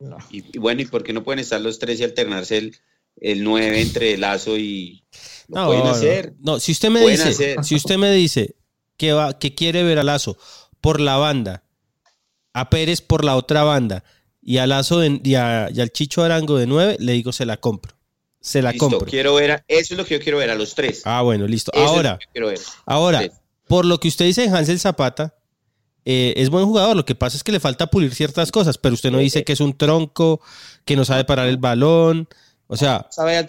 No. Y, bueno, ¿y por qué no pueden estar los tres y alternarse el, el 9 entre Lazo y. no, pueden hacer. No, si usted me dice, si usted me dice que, va, que quiere ver a Lazo por la banda, a Pérez por la otra banda y a Lazo y, al Chicho Arango de 9, le digo se la compro. Se la compro. Quiero ver eso es lo que yo quiero ver a los tres. Ah, bueno, listo. ahora, ahora por lo que usted dice en Hansel Zapata, eh, es buen jugador. Lo que pasa es que le falta pulir ciertas cosas, pero usted no dice que es un tronco, que no sabe parar el balón. O sea. Sabe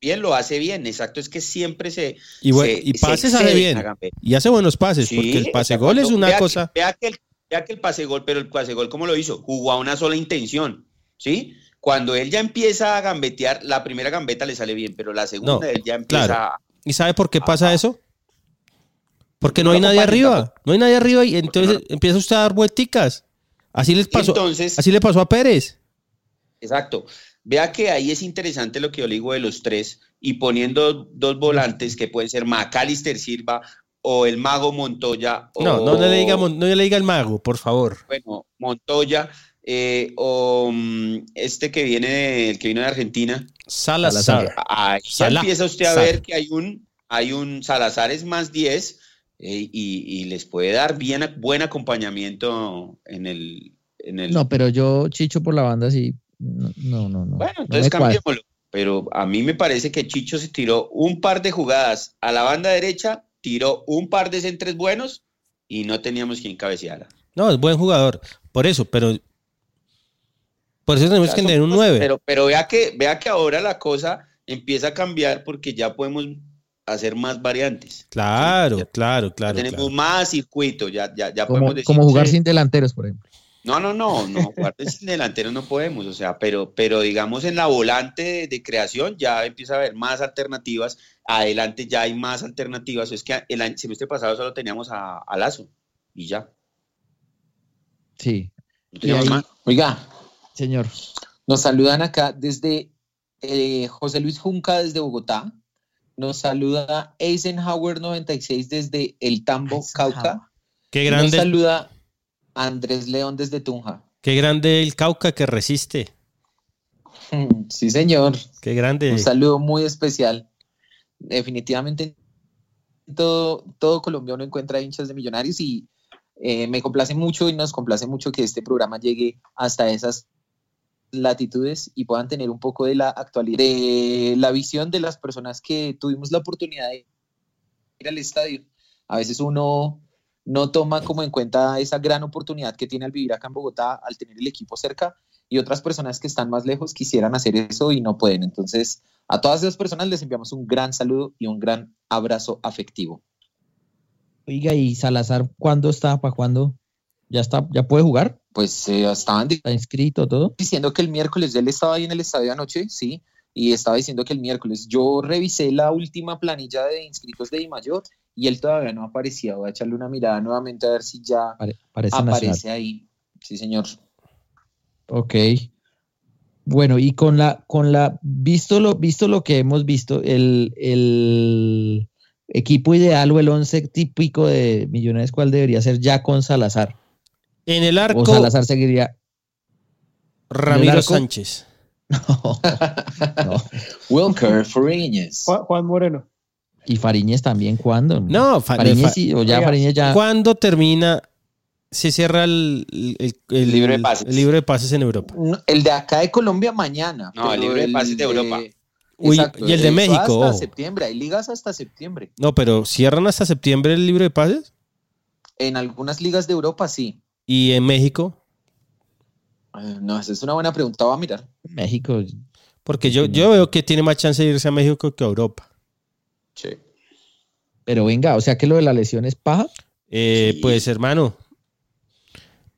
bien, lo hace bien. Exacto, es que siempre se. Y, y pases hace bien. Y hace buenos pases, porque el pase gol es una cosa. vea, que el, vea que el pase gol, pero el pase gol, ¿cómo lo hizo? Jugó a una sola intención. ¿Sí? Cuando él ya empieza a gambetear, la primera gambeta le sale bien, pero la segunda él ya empieza ¿Y sabe por qué pasa eso? Porque no, hay nadie arriba. No hay nadie arriba y entonces empieza usted a dar vuelticas. Así les pasó. así le pasó a Pérez. Exacto. Vea que ahí es interesante lo que yo le digo de los tres, y poniendo dos volantes que pueden ser Macalister Silva o el mago Montoya. No, no, le diga, no le diga el mago, por favor. Bueno, Montoya eh, o mm, este que viene, el que vino de Argentina. Salazar. Ahí empieza usted a ver que hay un, hay un Salazar es más 10 eh, y, les puede dar bien, buen acompañamiento en el, en el... No, pero yo Chicho por la banda sí. No, no, no. Bueno, entonces cambiémoslo. Pero a mí me parece que Chicho se tiró un par de jugadas a la banda derecha, tiró un par de centros buenos y no teníamos quien cabeceara. No, es buen jugador, por eso, pero por eso tenemos que tener un 9. Pero, pero vea, que, vea que ahora la cosa empieza a cambiar porque ya podemos hacer más variantes. Claro, claro, claro. tenemos más circuito, ya, ya, ya como, podemos decir. Como jugar sin delanteros, por ejemplo. No, no, no, no, jugar sin delanteros no podemos, o sea, pero, pero digamos en la volante de, creación ya empieza a haber más alternativas, adelante ya hay más alternativas, es que el semestre pasado solo teníamos a, a Lazo y ya. Sí. Oiga, señor. Nos saludan acá desde eh, José Luis Junca desde Bogotá. Nos saluda Eisenhower 96 desde El Tambo, Cauca. Qué grande. Nos saluda Andrés León desde Tunja. Qué grande el Cauca que resiste. Sí, señor. Qué grande. Un saludo muy especial. Definitivamente todo, todo colombiano encuentra hinchas de millonarios y eh, me complace mucho y nos complace mucho que este programa llegue hasta esas latitudes y puedan tener un poco de la actualidad, de la visión de las personas que tuvimos la oportunidad de ir al estadio. A veces uno no toma como en cuenta esa gran oportunidad que tiene al vivir acá en Bogotá, al tener el equipo cerca, y otras personas que están más lejos quisieran hacer eso y no pueden. Entonces, a todas esas personas les enviamos un gran saludo y un gran abrazo afectivo. Oiga, ¿y Salazar cuándo está? ¿Para cuándo? ¿Ya está? ¿Ya puede jugar? Pues eh, estaban ¿Está inscrito todo? diciendo que el miércoles, él estaba ahí en el estadio anoche, sí, y estaba diciendo que el miércoles. Yo revisé la última planilla de inscritos de Mayor y él todavía no aparecía. Voy a echarle una mirada nuevamente a ver si ya aparece ahí. Sí, señor. Ok. Bueno, y con la, con la, visto lo, visto lo que hemos visto, el, el equipo ideal o el once típico de Millonarios, ¿cuál debería ser ya con Salazar? En el arco. O Salazar seguiría. Ramiro Sánchez. No. Wilker Fariñez. Juan Moreno. ¿Y Fariñez también cuándo? No, Fariñez sí, o ya Fariñez ya. ¿Cuándo termina? Se cierra el, el, libro de pases. el libro de pases en Europa. el de acá de Colombia mañana. No, el libro de pases de Europa. Uy, y el de México. Hasta septiembre, hay ligas hasta septiembre. No, pero ¿cierran hasta septiembre el libro de pases? En algunas ligas de Europa sí. ¿Y en México? No, esa es una buena pregunta, va a mirar. México. Porque yo, yo veo que tiene más chance de irse a México que a Europa. Sí. Pero venga, o sea que lo de la lesión es paja. Eh, Pues hermano.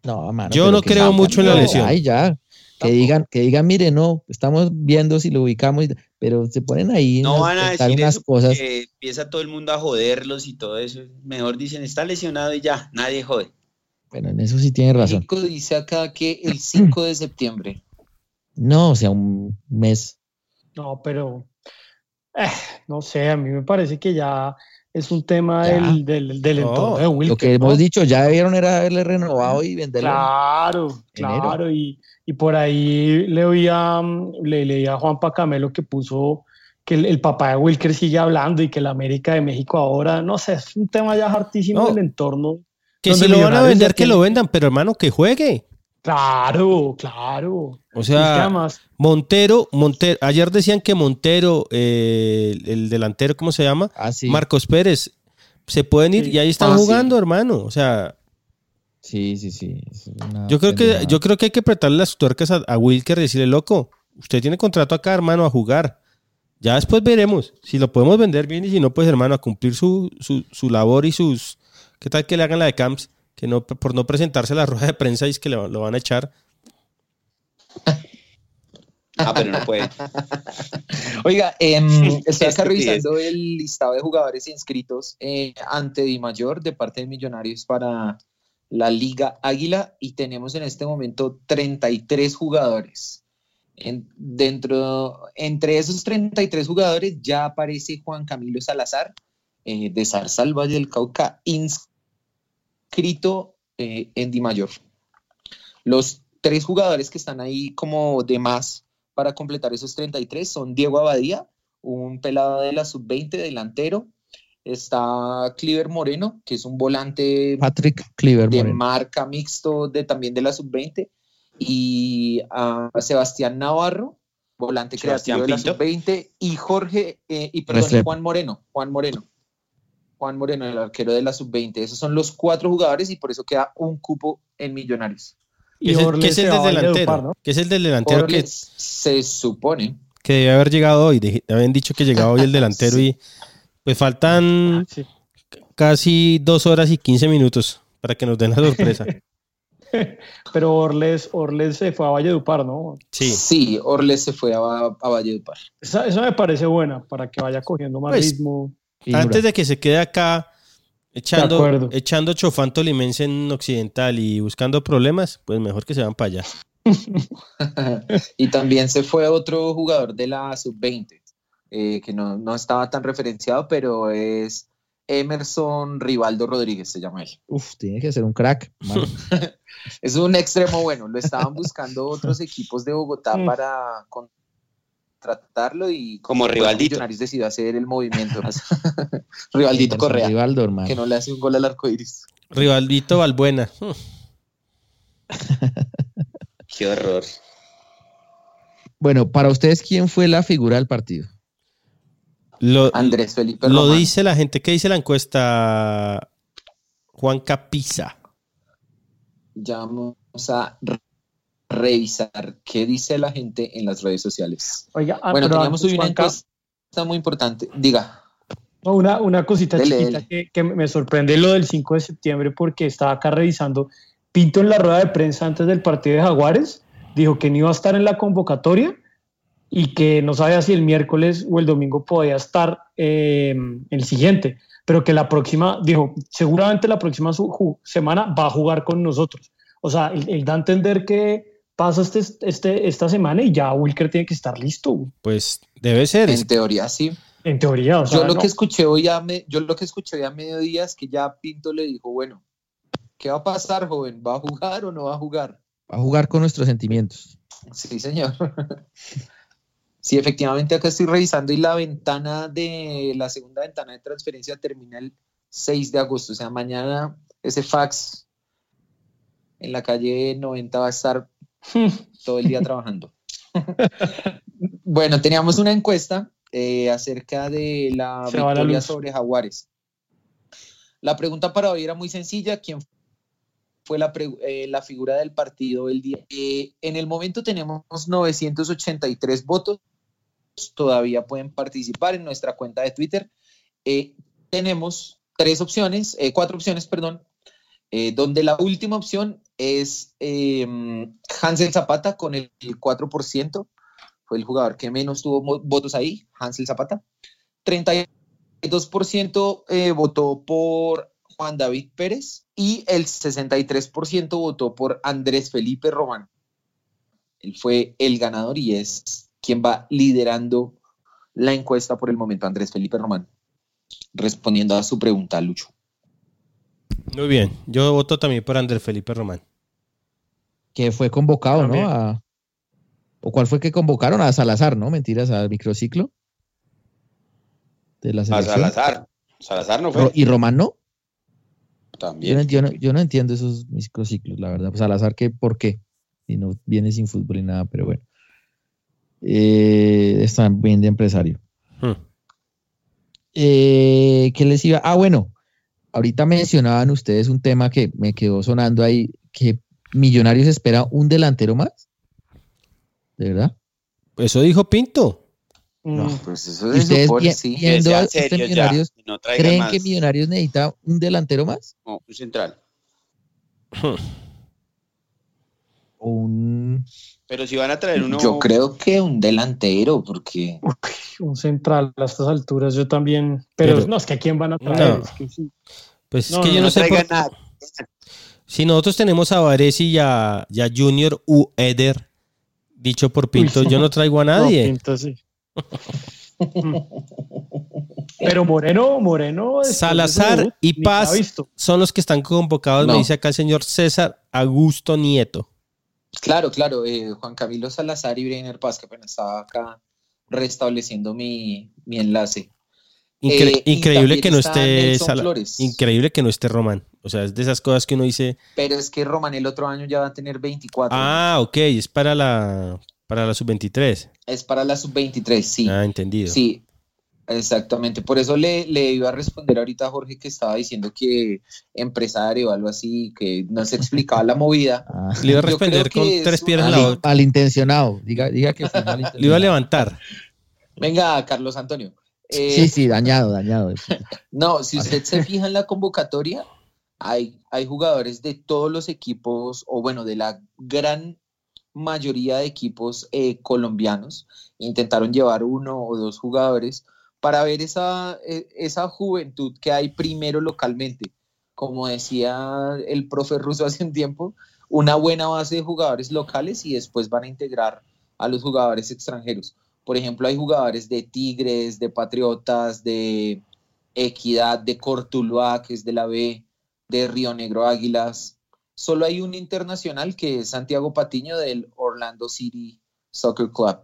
No, mano, Yo no creo mucho en la lesión. Ay, ya. Que digan, que digan, mire, no, estamos viendo si lo ubicamos, pero se ponen ahí. No van a decir unas cosas. Que empieza todo el mundo a joderlos y todo eso. Mejor dicen, está lesionado y ya, nadie jode. Bueno, en eso sí tiene razón. México dice acá que el 5 de septiembre. No, o sea, un mes. No, pero eh, no sé, a mí me parece que ya es un tema del, del, entorno de Wilker. Lo que hemos dicho, ya debieron era haberle renovado y venderlo. Claro, claro. Y, y, por ahí le oía, le leía a Juan Pacamelo que puso que el, papá de Wilker sigue hablando y que la América de México ahora, no sé, es un tema ya hartísimo del entorno que si lo van a vender, que lo vendan, pero hermano, que juegue. Claro, claro. O sea, Montero, Montero, ayer decían que Montero, eh, el, delantero, ¿cómo se llama? Ah, Marcos Pérez, se pueden ir y ahí están ah, jugando, hermano. O sea. Sí, sí, sí. Yo creo, que, yo creo que hay que apretarle las tuercas a, Wilker y decirle, loco, usted tiene contrato acá, hermano, a jugar. Ya después veremos si lo podemos vender bien y si no, pues, hermano, a cumplir su, su, su labor y sus, ¿Qué tal que le hagan la de Camps? Que no, por no presentarse a la rueda de prensa es que lo, van a echar. Ah, pero no puede. Oiga, em, estoy acá revisando el listado de jugadores inscritos eh, ante Di Mayor de parte de Millonarios para la Liga Águila y tenemos en este momento 33 jugadores. dentro, entre esos 33 jugadores ya aparece Juan Camilo Salazar eh, de Zarzal Valle del Cauca, inscrito eh, en Di Mayor. Los tres jugadores que están ahí como de más para completar esos 33 son Diego Abadía, un pelado de la sub-20 delantero. Está Cliver Moreno, que es un volante Patrick Cliver de marca mixto de, también de la sub-20 y a Sebastián Navarro, volante creativo de la sub-20, y Jorge, eh, y perdón, Juan Moreno, Juan Moreno. Juan Moreno, el arquero de la sub-20. Esos son los cuatro jugadores y por eso queda un cupo en Millonarios. ¿Qué es, el, es el del delantero? ¿Qué es el del delantero que se supone que debe haber llegado hoy? Habían dicho que llegaba hoy el delantero y pues faltan ah, casi dos horas y quince minutos para que nos den la sorpresa. Pero Orles, Orles se fue a Valledupar, ¿no? Sí. Sí, Orles se fue a, a Valledupar. Esa, me parece buena para que vaya cogiendo más pues, ritmo. Antes de que se quede acá echando, echando chofán limense en Occidental y buscando problemas, pues mejor que se van para allá. y también se fue otro jugador de la sub-20, eh, que no, no estaba tan referenciado, pero es Emerson Rivaldo Rodríguez, se llama él. Uf, tiene que ser un crack. es un extremo bueno. Lo estaban buscando otros equipos de Bogotá para contratarlo y como Rivaldito. Millonarios decidió hacer el movimiento. Rivaldito Correa. Rivaldo, hermano. Que no le hace un gol al arco iris. Rivaldito Valbuena. Qué horror. Bueno, para ustedes, ¿quién fue la figura del partido? Lo, Andrés Felipe Lo dice la gente. ¿Qué dice la encuesta? Juan Capiza. Ya vamos a revisar qué dice la gente en las redes sociales. Oiga, ah, bueno, teníamos hoy una encuesta muy importante. Diga. Una, una cosita chiquita Que, que, me sorprende lo del 5 de septiembre porque estaba acá revisando. Pinto en la rueda de prensa antes del partido de Jaguares dijo que no iba a estar en la convocatoria y que no sabía si el miércoles o el domingo podía estar eh, el siguiente, pero que la próxima, dijo, seguramente la próxima semana va a jugar con nosotros. O sea, él, da a entender que pasa este, este, esta semana y ya Wilker tiene que estar listo. Pues debe ser. En teoría, sí. En teoría, o sea, yo lo que escuché hoy a me, yo lo que escuché hoy a mediodía es que ya Pinto le dijo, bueno, ¿qué va a pasar, joven? ¿Va a jugar o no va a jugar? Va a jugar con nuestros sentimientos. Sí, señor. Sí, efectivamente acá estoy revisando y la ventana de la segunda ventana de transferencia termina el 6 de agosto. O sea, mañana ese fax en la calle 90 va a estar todo el día trabajando. bueno, teníamos una encuesta eh, acerca de la victoria sobre Jaguares. La pregunta para hoy era muy sencilla. ¿Quién fue la, eh, la figura del partido el día? Eh, en el momento tenemos 983 votos todavía pueden participar en nuestra cuenta de Twitter. Tenemos tres opciones, cuatro opciones, perdón, eh, donde la última opción es Hansel Zapata con el 4%, fue el jugador que menos tuvo votos ahí, Hansel Zapata. 32% votó por Juan David Pérez y el 63% votó por Andrés Felipe Román. Él fue el ganador y es ¿Quién va liderando la encuesta por el momento, Andrés Felipe Román, respondiendo a su pregunta, Lucho. Muy bien, yo voto también por Andrés Felipe Román. Que fue convocado, ¿no? ¿O cuál fue que convocaron? A Salazar, ¿no? Mentiras, al microciclo. De la a Salazar. Salazar no fue. ¿Y Román no? También. Yo no, entiendo esos microciclos, la verdad. Salazar, ¿qué, ¿por qué? Y no viene sin fútbol y nada, pero bueno eh, está bien de empresario. Hmm. Eh, ¿Qué les iba? Ah, bueno, ahorita mencionaban ustedes un tema que me quedó sonando ahí, que Millonarios espera un delantero más. ¿De verdad? Eso dijo Pinto. No, mm. pues eso es ¿Ustedes viendo a este Millonarios, creen que Millonarios necesita un delantero más? No, un central. O un pero si van a traer uno. Yo creo que un delantero, porque. un central a estas alturas, yo también. Pero, no, es que a quién van a traer. Pues es que yo no, sé. Si nosotros tenemos a Varese y a, Junior U. Eder Dicho por Pinto, yo no traigo a nadie. Pinto, sí. Pero Moreno, Moreno. Salazar y Paz son los que están convocados, me dice acá el señor César Augusto Nieto. Claro, claro, eh, Juan Camilo Salazar y Breiner Paz, que apenas estaba acá restableciendo mi, enlace. Eh, increíble que no esté increíble que no esté Román. O sea, es de esas cosas que uno dice. Pero es que Román el otro año ya va a tener 24. Ah, ok, es para la para la sub-23. Es para la sub-23, sí. Ah, entendido. Sí, exactamente. Por eso le, le, iba a responder ahorita a Jorge que estaba diciendo que empresario o algo así, que no se explicaba la movida. Ah. le iba a responder con tres piedras en la boca. Al intencionado, diga, diga que fue Le iba a levantar. Venga, Carlos Antonio. sí, eh, sí, dañado, dañado. no, si usted se fija en la convocatoria, hay, hay jugadores de todos los equipos, o bueno, de la gran mayoría de equipos eh, colombianos intentaron llevar uno o dos jugadores para ver esa, e, esa juventud que hay primero localmente. Como decía el profe ruso hace un tiempo, una buena base de jugadores locales y después van a integrar a los jugadores extranjeros. Por ejemplo, hay jugadores de Tigres, de Patriotas, de Equidad, de Cortuluá, que es de la B, de Río Negro Águilas, Solo hay un internacional que es Santiago Patiño del Orlando City Soccer Club.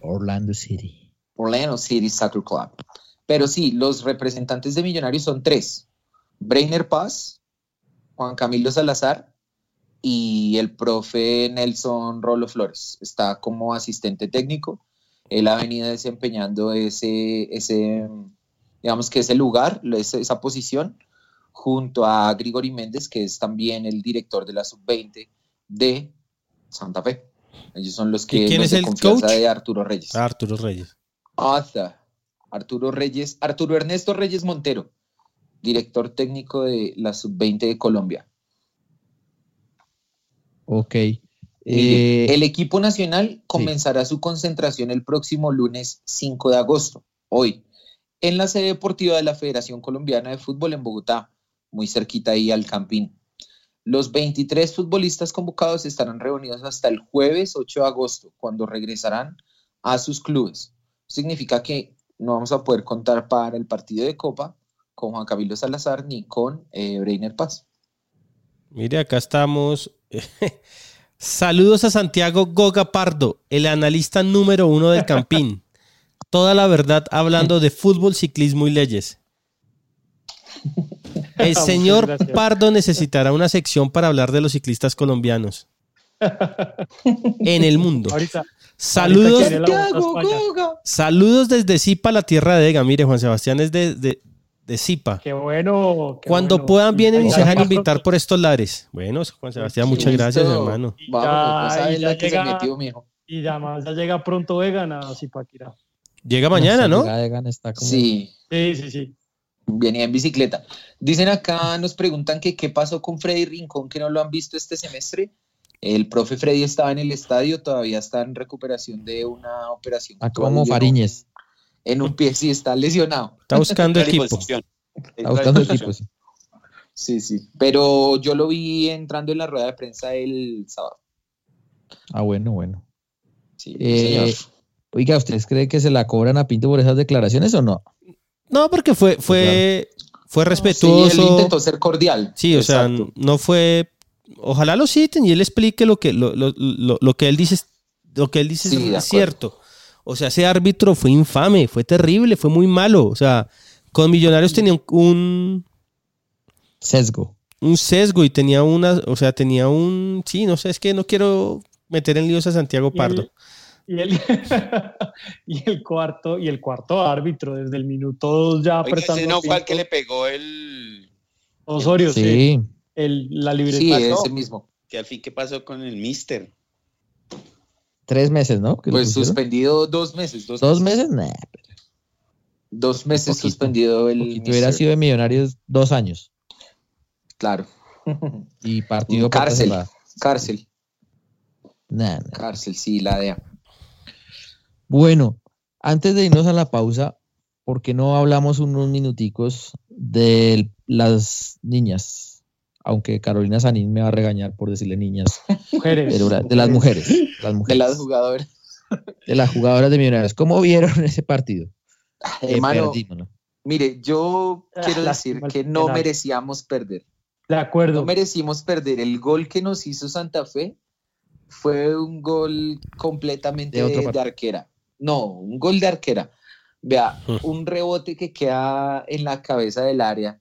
Orlando City. Orlando City Soccer Club. Pero sí, los representantes de Millonarios son tres. Brainer Paz, Juan Camilo Salazar y el profe Nelson Rolo Flores. Está como asistente técnico. Él ha venido desempeñando ese, ese digamos que ese lugar, esa posición junto a Grigori Méndez, que es también el director de la sub-20 de Santa Fe. Ellos son los que ¿Quién es el coach? de Arturo Reyes. Arturo Reyes. Arturo Reyes, Arturo Ernesto Reyes Montero, director técnico de la sub-20 de Colombia. Ok. Eh, el equipo nacional comenzará su concentración el próximo lunes 5 de agosto, hoy, en la sede deportiva de la Federación Colombiana de Fútbol en Bogotá, muy cerquita ahí al Campín. Los 23 futbolistas convocados estarán reunidos hasta el jueves 8 de agosto, cuando regresarán a sus clubes. Significa que no vamos a poder contar para el partido de Copa con Juan Camilo Salazar ni con eh, Breiner Paz. Mire, acá estamos. Saludos a Santiago Goga Pardo, el analista número uno del Campín. Toda la verdad hablando de fútbol, ciclismo y leyes. El señor Pardo necesitará una sección para hablar de los ciclistas colombianos en el mundo. Saludos, saludos desde Zipa, la tierra de Ega. Mire, Juan Sebastián es de, de, Zipa. Qué bueno. Cuando puedan, vienen y se dejan invitar por estos lares. Bueno, Juan Sebastián, muchas gracias, hermano. Y ya, llega, y ya llega pronto Egan a Zipaquirá. Llega mañana, ¿no? Sí. Sí, sí, sí. Venía en bicicleta. Dicen acá, nos preguntan que qué pasó con Freddy Rincón, que no lo han visto este semestre. El profe Freddy estaba en el estadio, todavía está en recuperación de una operación. Ah, como Fariñez. En un pie, sí, está lesionado. Está buscando equipo. Está buscando equipo, sí. Sí, sí. Pero yo lo vi entrando en la rueda de prensa el sábado. Ah, bueno, bueno. Sí, eh, Oiga, ¿ustedes creen que se la cobran a Pinto por esas declaraciones o no? No, porque fue, fue, fue respetuoso. Sí, él intentó ser cordial. Sí, o sea, no fue. Ojalá lo citen y él explique lo que, lo, lo, lo, que él dice, lo que él dice es cierto. O sea, ese árbitro fue infame, fue terrible, fue muy malo. O sea, con Millonarios tenía un, sesgo. Un sesgo y tenía una, o sea, tenía un, sí, no sé, es que no quiero meter en líos a Santiago Pardo. Y el, y el cuarto, y el cuarto árbitro, desde el minuto dos ya apretando. Ese no fue que le pegó el Osorio, sí. El, la libreta. Sí, ese mismo. Que al fin, ¿qué pasó con el Mister? Tres meses, ¿no? Pues suspendido dos meses. ¿Dos, meses? Dos meses suspendido el. Si hubiera sido de Millonarios dos años. Claro. Y partido cárcel. Cárcel. Cárcel, sí, la DEA. Bueno, antes de irnos a la pausa, ¿por qué no hablamos unos minuticos de las niñas? Aunque Carolina Sanín me va a regañar por decirle niñas. Mujeres. de las mujeres. Las mujeres. De las jugadoras. De las jugadoras de Millonarios. ¿Cómo vieron ese partido? Eh, hermano, mire, yo ah, quiero decir que no merecíamos perder. De acuerdo. No merecimos perder. El gol que nos hizo Santa Fe fue un gol completamente de, arquera. No, un gol de arquera. Vea, un rebote que queda en la cabeza del área.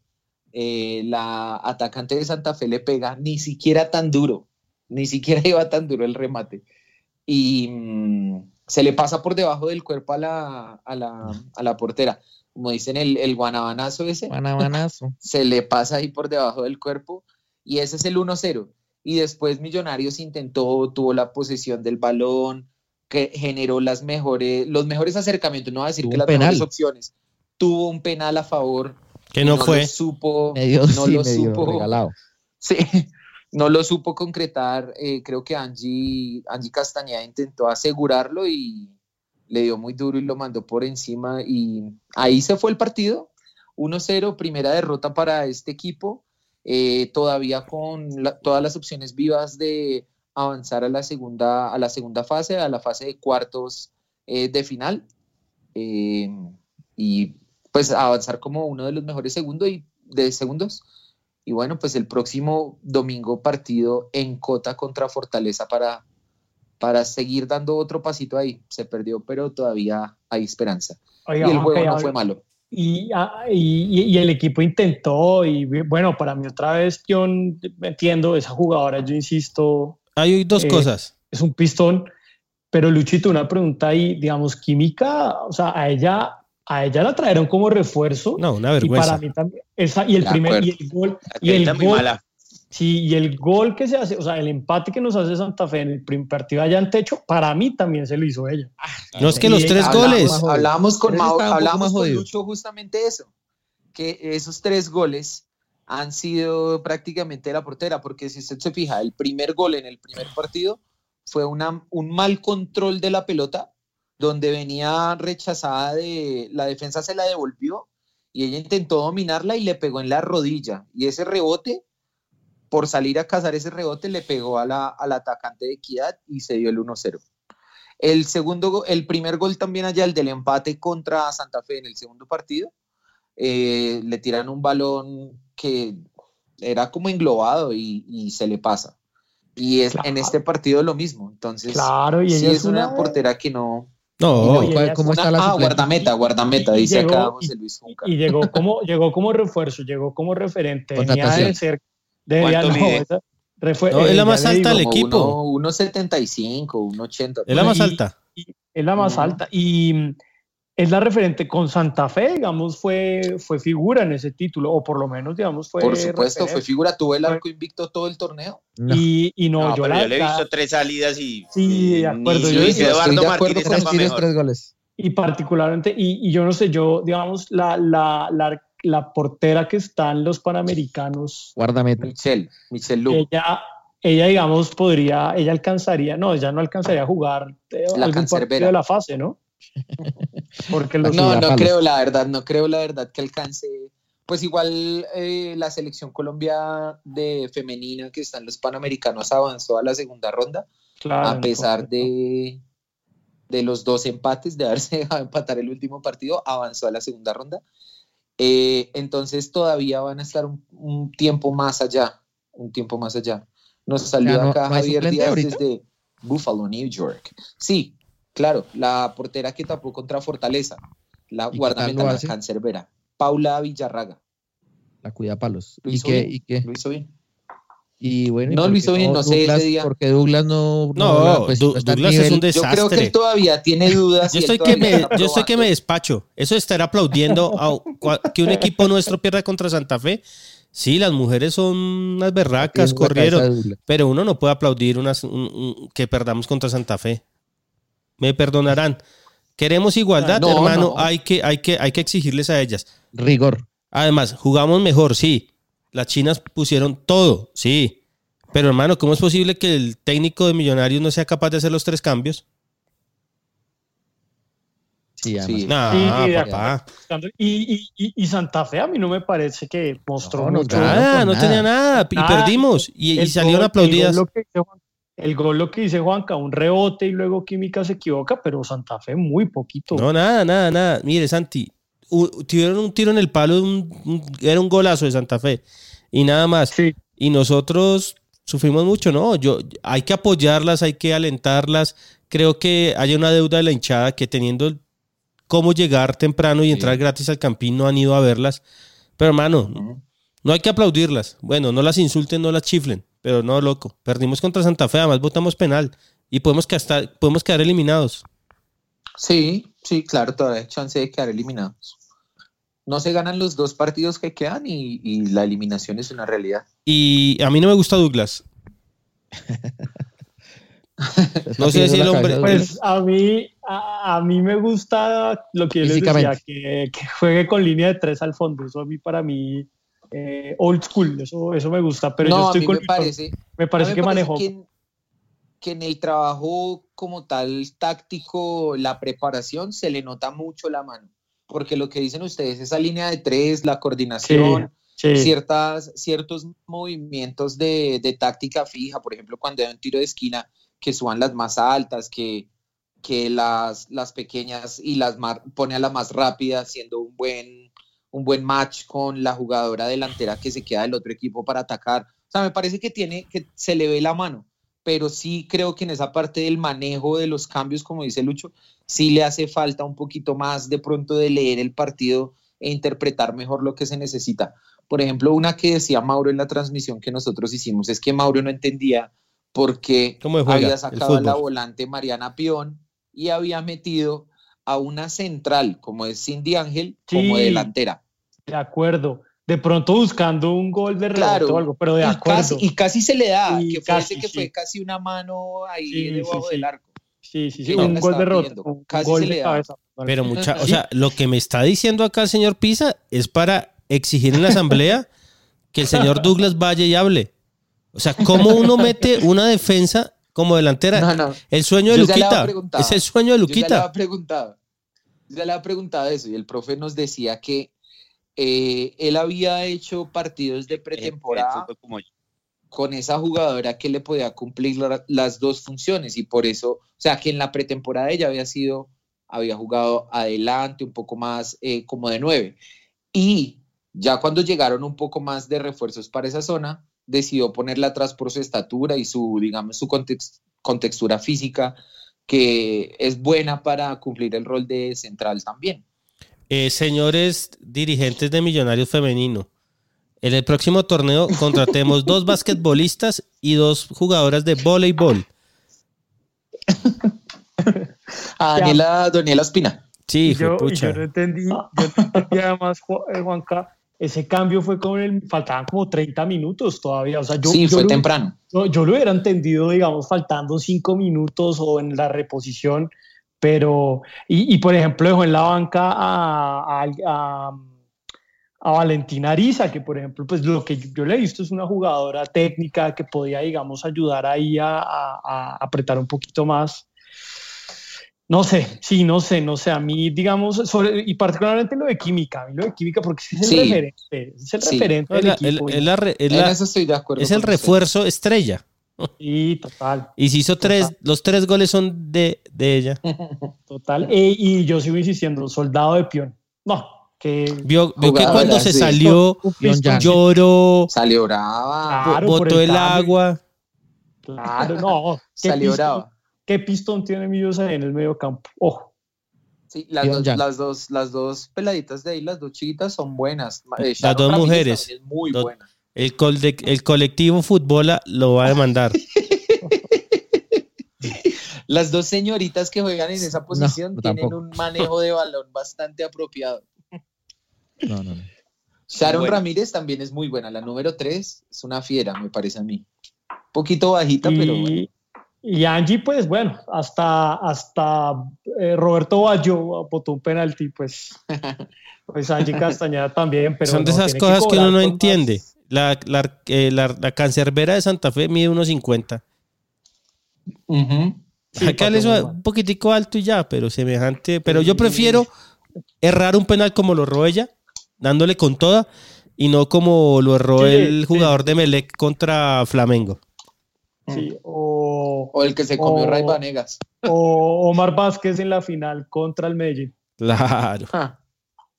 Eh, la atacante de Santa Fe le pega ni siquiera tan duro, ni siquiera iba tan duro el remate. Y mm, se le pasa por debajo del cuerpo a la, a la, a la portera. Como dicen, el, el guanabanazo ese. Guanabanazo. se le pasa ahí por debajo del cuerpo. Y ese es el 1-0 y después Millonarios intentó, tuvo la posesión del balón, que generó las mejores, los mejores acercamientos, no voy a decir que las mejores opciones. Tuvo un penal a favor. Que no, fue. Lo supo, no lo supo. Sí, no lo supo concretar. Eh, creo que Angie, Angie Castañeda intentó asegurarlo y le dio muy duro y lo mandó por encima. Y ahí se fue el partido. 1-0, primera derrota para este equipo. Eh, todavía con todas las opciones vivas de avanzar a la segunda, a la segunda fase, a la fase de cuartos eh, de final. Eh, y pues avanzar como uno de los mejores segundos y de segundos. Y bueno, pues el próximo domingo partido en Cota contra Fortaleza para, para seguir dando otro pasito ahí. Se perdió, pero todavía hay esperanza. y el juego no fue malo. Ah, y, y, el equipo intentó y bueno, para mí otra vez yo entiendo, esa jugadora, yo insisto. Hay dos eh, cosas. Es un pistón, pero Luchito, una pregunta ahí, digamos, química, o sea, a ella, a ella la trajeron como refuerzo. No, una vergüenza. Y para mí también, esa, y el primer, y el gol, y el gol, Sí, y el gol que se hace, o sea, el empate que nos hace Santa Fe en el primer partido allá en techo, para mí también se lo hizo ella. No es que los tres goles. Hablábamos con, hablábamos con Lucho justamente eso, que esos tres goles han sido prácticamente la portera, porque si usted se fija, el primer gol en el primer partido fue una, un mal control de la pelota, donde venía rechazada de la defensa se la devolvió y ella intentó dominarla y le pegó en la rodilla. Y ese rebote por salir a cazar ese rebote le pegó a la, al atacante de Equidad y se dio el 1-0. El segundo, el primer gol también allá, el del empate contra Santa Fe en el segundo partido, eh, le tiran un balón que era como englobado y, se le pasa. Y es en este partido lo mismo. Entonces, claro, y sí es una, portera que no. No, ¿cómo está la Ah, guardameta, guardameta, dice acá José Luis Y, llegó como, llegó como refuerzo, llegó como referente. Venía de ser no, es la más alta del equipo. 1.75, 1.80. Es la más alta. es la más alta. Y es la referente con Santa Fe, digamos, fue, fue figura en ese título, o por lo menos, digamos, fue. Por supuesto, fue figura, tuvo el arco invicto todo el torneo. Y, y no, yo, le he visto tres salidas y. Sí, de acuerdo. Yo Eduardo Martínez tres goles. Y particularmente, y, y, yo no sé, yo, digamos, la, la, la la portera que está en los Panamericanos. Guardameta. Michelle, Michelle Ella, ella, digamos, podría, ella alcanzaría, no, ella no alcanzaría a jugar eh, la algún partido de la fase, ¿no? Porque no, no creo la verdad, no creo la verdad que alcance. Pues igual eh, la selección Colombia de femenina que está en los Panamericanos avanzó a la segunda ronda, a pesar de, de los dos empates, de haberse dejado empatar el último partido, avanzó a la segunda ronda. Eh, entonces todavía van a estar un, tiempo más allá, un tiempo más allá. Nos salió acá Javier Díaz desde Buffalo, New York. Sí, claro, la portera que tapó contra Fortaleza, la guardameta la cancerbera, Paula Villarraga. La cuida palos. ¿Y qué, ¿Y qué? Lo hizo bien. Y bueno, no lo hizo bien, no, sé ese día. Porque Douglas no. No, pues, Douglas es un desastre. Yo creo que él todavía tiene dudas. Yo estoy, que me, yo estoy que me despacho. Eso de estar aplaudiendo a, que un equipo nuestro pierda contra Santa Fe. Sí, las mujeres son unas berracas, corrieron. Pero uno no puede aplaudir unas, que perdamos contra Santa Fe. Me perdonarán. Queremos igualdad, hermano. Hay, que, hay, que, hay que exigirles a ellas. Rigor. Además, jugamos mejor, sí las chinas pusieron todo, sí. Pero hermano, ¿cómo es posible que el técnico de Millonarios no sea capaz de hacer los tres cambios? Sí, Sí. Papá. Y, y- y- y Santa Fe a mí no me parece que mostró No, no, mucho. Nada, no nada. tenía nada. Y Nada. perdimos. Y, y salieron aplaudidas. Lo que dice Juan- el gol lo que dice Juanca, un rebote y luego Química se equivoca, pero Santa Fe muy poquito. No, nada, nada, nada. Mire, Santi, tuvieron un tiro en el palo, un- un- era un golazo de Santa Fe. Y nada más. Sí. Y nosotros sufrimos mucho, ¿no? Yo, hay que apoyarlas, hay que alentarlas. Creo que hay una deuda de la hinchada que teniendo cómo llegar temprano y entrar gratis al campín no han ido a verlas. Pero hermano, no hay que aplaudirlas. Bueno, no las insulten, no las chiflen. Pero no, loco. Perdimos contra Santa Fe, además votamos penal. Y podemos, quedar, podemos quedar eliminados. Sí, sí, claro, todavía hay chance de quedar eliminados. No se ganan los dos partidos que quedan y, y la eliminación es una realidad. Y a mí no me gusta Douglas. No sé si el hombre. Pues a mí, a, a mí me gusta lo que yo les decía, que, que juegue con línea de tres al fondo. Eso a mí, para mí, eh, old school, eso, eso me gusta. Pero no, yo a estoy mí con me parece, me parece a mí que manejó. que en, que en el trabajo como tal táctico, la preparación, se le nota mucho la mano. Porque lo que dicen ustedes, esa línea de tres, la coordinación, Sí, sí. ciertas, ciertos movimientos de, de táctica fija, por ejemplo, cuando hay un tiro de esquina, que suban las más altas, que, que las, las pequeñas y las más, pone a la más rápida, haciendo un buen, un buen match con la jugadora delantera que se queda del otro equipo para atacar. O sea, me parece que tiene, que se le ve la mano, pero sí creo que en esa parte del manejo de los cambios, como dice Lucho, sí le hace falta un poquito más de pronto de leer el partido e interpretar mejor lo que se necesita. Por ejemplo, una que decía Mauro en la transmisión que nosotros hicimos es que Mauro no entendía por qué ¿Cómo juega había sacado a la volante Mariana Pion y había metido a una central como es Cindy Ángel como delantera. De acuerdo. De pronto buscando un gol de rebote Claro, o algo, pero de y acuerdo. casi, y casi se le da, que casi, que sí. fue casi una mano ahí debajo sí. del arco. Sí, sí, sí. Un gol de estaba rebote. pidiendo. Un Casi gol se de le da. cabeza. Pero mucha, o sea, lo que me está diciendo acá el señor Pisa es para exigir en la asamblea que el señor Douglas vaya y hable. O sea, ¿cómo uno mete una defensa como delantera? No, no. El sueño de Yo Luquita. Es el sueño de Yo ya le Luquita. había preguntado, ya le había preguntado eso y el profe nos decía que eh, él había hecho partidos de pretemporada con esa jugadora que le podía cumplir la- las dos funciones y por eso, o sea, que en la pretemporada ella había sido, había jugado adelante, un poco más eh, como de nueve. Y ya cuando llegaron un poco más de refuerzos para esa zona, decidió ponerla atrás por su estatura y su, digamos, su context- contextura física, que es buena para cumplir el rol de central también. Eh, señores dirigentes de Millonarios Femenino, en el próximo torneo contratemos dos basquetbolistas y dos jugadoras de voleibol. A Daniela, Daniela Espina. Sí, hijo yo, y pucha. yo no entendí, yo no entendí además, eh, Juanca, ese cambio fue con el, faltaban como 30 minutos todavía, o sea, yo, sí, yo fue lo- temprano. yo, yo lo hubiera entendido, digamos, faltando 5 minutos o en la reposición, pero, y, y, por ejemplo, dejó en la banca a, a, a- a Valentina Ariza, que por ejemplo, pues lo que yo, yo le he visto es una jugadora técnica que podía, digamos, ayudar ahí a apretar un poquito más. No sé, sí, no sé, no sé. A mí, digamos, sobre, y particularmente lo de química, a mí lo de química, porque es el Sí. referente, es el Sí. referente Es del equipo. el- es la re- es En la- eso estoy de acuerdo. es el usted. refuerzo estrella. Sí, total, Y si hizo tres, los tres goles son de, de ella. total. E- y yo sigo insistiendo, soldado de peón. No, que Vio, vio que cuando se sí. salió, lloró, Salió brava. Claro, botó el agua. Claro, no. ¿qué Salió brava. ¿Qué pistón tiene Millosa en el medio campo? Ojo. Sí, las dos, las, dos, las dos peladitas de ahí, las dos chiquitas, son buenas. Eh, Las dos Ramírez mujeres. es muy Dos- buena. El, col- de- el colectivo Futbola lo va a demandar. Las dos señoritas que juegan en esa posición no, tienen tampoco. un manejo de balón bastante apropiado. No, no, no. Sharon Bueno. Ramírez también es muy buena. La número 3 es una fiera, me parece a mí. Poquito bajita, pero bueno. Y, Angie, pues bueno, hasta, hasta eh, Roberto Bayo botó un penalti, pues, pues Angie Castañeda también. Pero Son de esas cosas que uno cobrar no entiende. más. La, la, eh, la, la cancerbera de Santa Fe mide unos 50. Ujú. Acá le un poquitico alto y ya, pero semejante. Pero yo prefiero errar un penal como lo erró ella, dándole con toda, y no como lo erró el jugador de Melec contra Flamengo. Sí, o, el que se comió Ray Vanegas. O Omar Vázquez en la final contra el Medellín. Claro. Ah.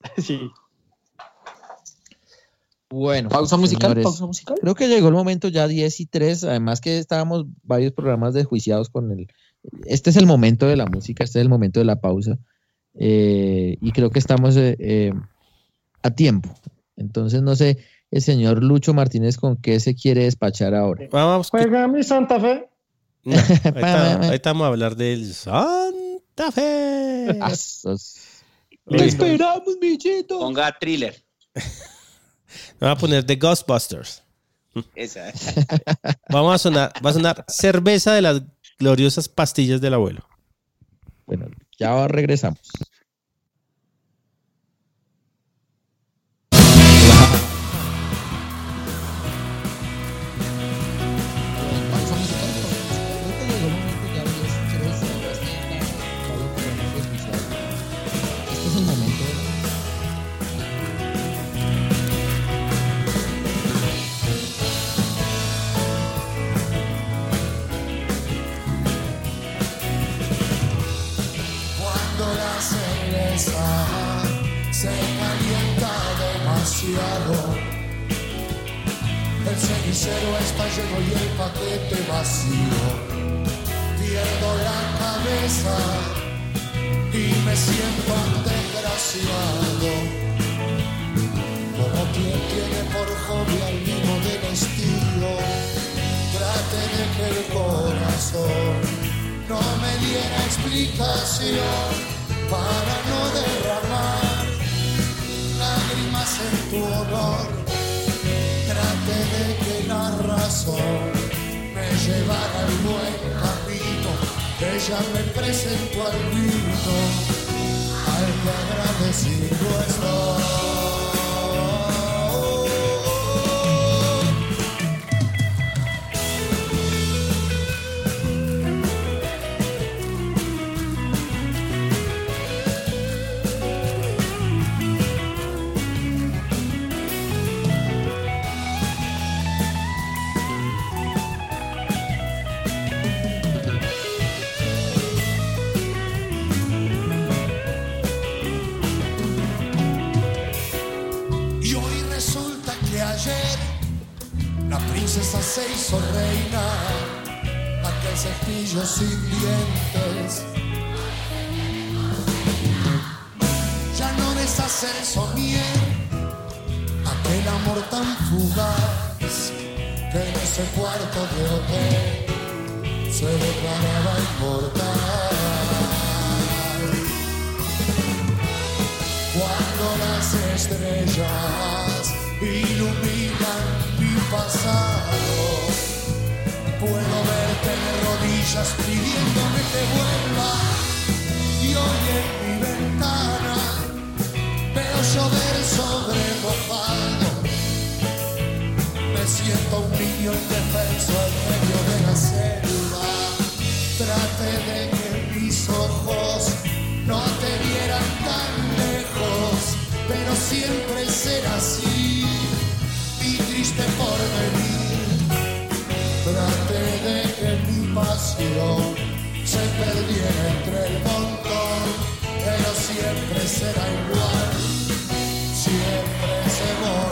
Sí. Bueno, pausa musical, pausa musical. Creo que llegó el momento ya 10 y 3. Además que estábamos varios programas desjuiciados con el. Este es el momento de la música, este es el momento de la pausa. Eh, y creo que estamos eh, eh, a tiempo. Entonces, no sé, el señor Lucho Martínez, ¿con qué se quiere despachar ahora? Vamos. Juega mi Santa Fe. Ahí, estamos a hablar del Santa Fe. Te esperamos, bichito. Ponga thriller. Me va a poner The Ghostbusters. Esa. Vamos a sonar, va a sonar cerveza de las gloriosas pastillas del abuelo. Bueno, ya regresamos. El cenicero está lleno y el paquete vacío. Pierdo la cabeza y me siento desgraciado. Como quien tiene por hobby al vino del estilo. Trate de que el corazón no me diera explicación para no derramar lágrimas en tu honor Trate de que la razón me llevara al buen camino. Ella me presentó al vino, al que agradecido estoy. Princesa se hizo reina, aquel cepillo sin dientes. Ya no deshacer soñar, aquel amor tan fugaz que en ese cuarto de hotel se declaraba inmortal. Cuando las estrellas iluminan pasado. Puedo verte de rodillas pidiéndome que vuelva. Y hoy en mi ventana veo llover sobre mojado. Me siento un niño indefenso en medio de la selva. Trate de que mis ojos no te vieran tan lejos, pero siempre será así triste por venir. Traté de que mi pasión se perdiera entre el montón, pero siempre será igual, siempre se volverá.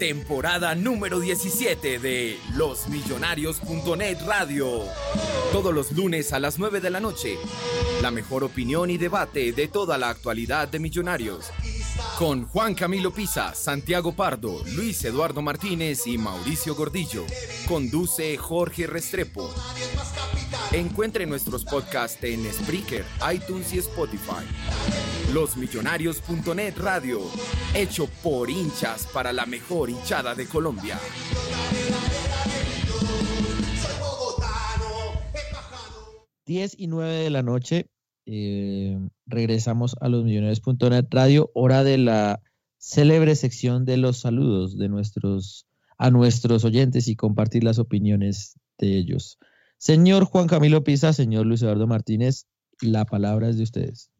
Temporada número 17 de losmillonarios.net Radio. Todos los lunes a las 9 de la noche. La mejor opinión y debate de toda la actualidad de Millonarios. Con Juan Camilo Pisa, Santiago Pardo, Luis Eduardo Martínez y Mauricio Gordillo. Conduce Jorge Restrepo. Encuentre nuestros podcasts en Spreaker, iTunes y Spotify. Losmillonarios.net Radio, hecho por hinchas para la mejor hinchada de Colombia. 10 y 9 de la noche, eh, regresamos a losmillonarios.net Radio, hora de la célebre sección de los saludos de nuestros, a nuestros oyentes y compartir las opiniones de ellos. Señor Juan Camilo Pisa, señor Luis Eduardo Martínez, la palabra es de ustedes.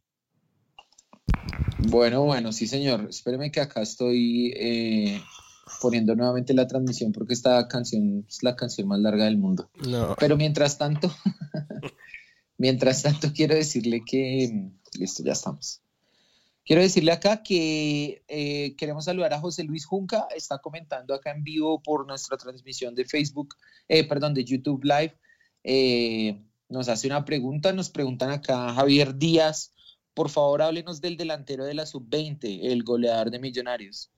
Bueno, bueno, sí, señor. Espéreme que acá estoy eh, poniendo nuevamente la transmisión porque esta canción es la canción más larga del mundo. Pero mientras tanto, mientras tanto quiero decirle que, listo, ya estamos. Quiero decirle acá que eh, queremos saludar a José Luis Junca, está comentando acá en vivo por nuestra transmisión de Facebook, eh, perdón, de YouTube Live. nos hace una pregunta, nos preguntan acá Javier Díaz, por favor, háblenos del delantero de la sub-20, el goleador de Millonarios.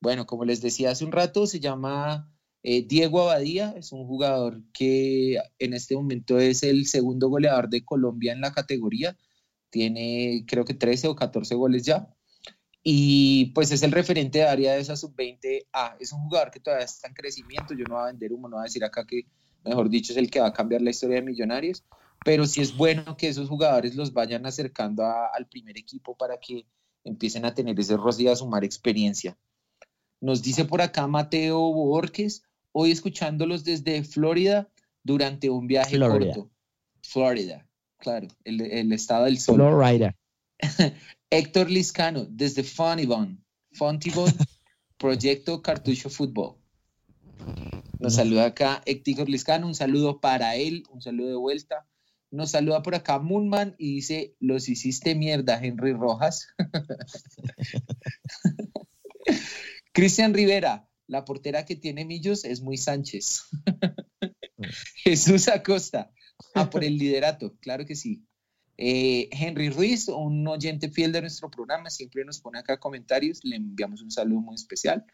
Bueno, como les decía hace un rato, se llama eh, Diego Abadía, es un jugador que en este momento es el segundo goleador de Colombia en la categoría. Tiene creo que 13 o 14 goles ya. Y pues es el referente de área de esa sub-20A. Es un jugador que todavía está en crecimiento. Yo no voy a vender humo, no voy a decir acá que, mejor dicho, es el que va a cambiar la historia de Millonarios pero sí es bueno que esos jugadores los vayan acercando al primer equipo para que empiecen a tener ese rostro y a sumar experiencia. Nos dice por acá Mateo Borges, hoy escuchándolos desde Florida durante un viaje corto. Florida, claro, el, estado del sol. Florida. Héctor Liscano, desde Fontibon, Fontibon, Proyecto Cartucho Fútbol. Nos saluda acá Héctor Liscano, un saludo para él, un saludo de vuelta. Nos saluda por acá Moonman y dice, los hiciste mierda, Henry Rojas. Cristian Rivera, la portera que tiene Millos es muy Sánchez. Jesús Acosta, a por el liderato, claro que sí. Eh, Henry Ruiz, un oyente fiel de nuestro programa, siempre nos pone acá comentarios, le enviamos un saludo muy especial.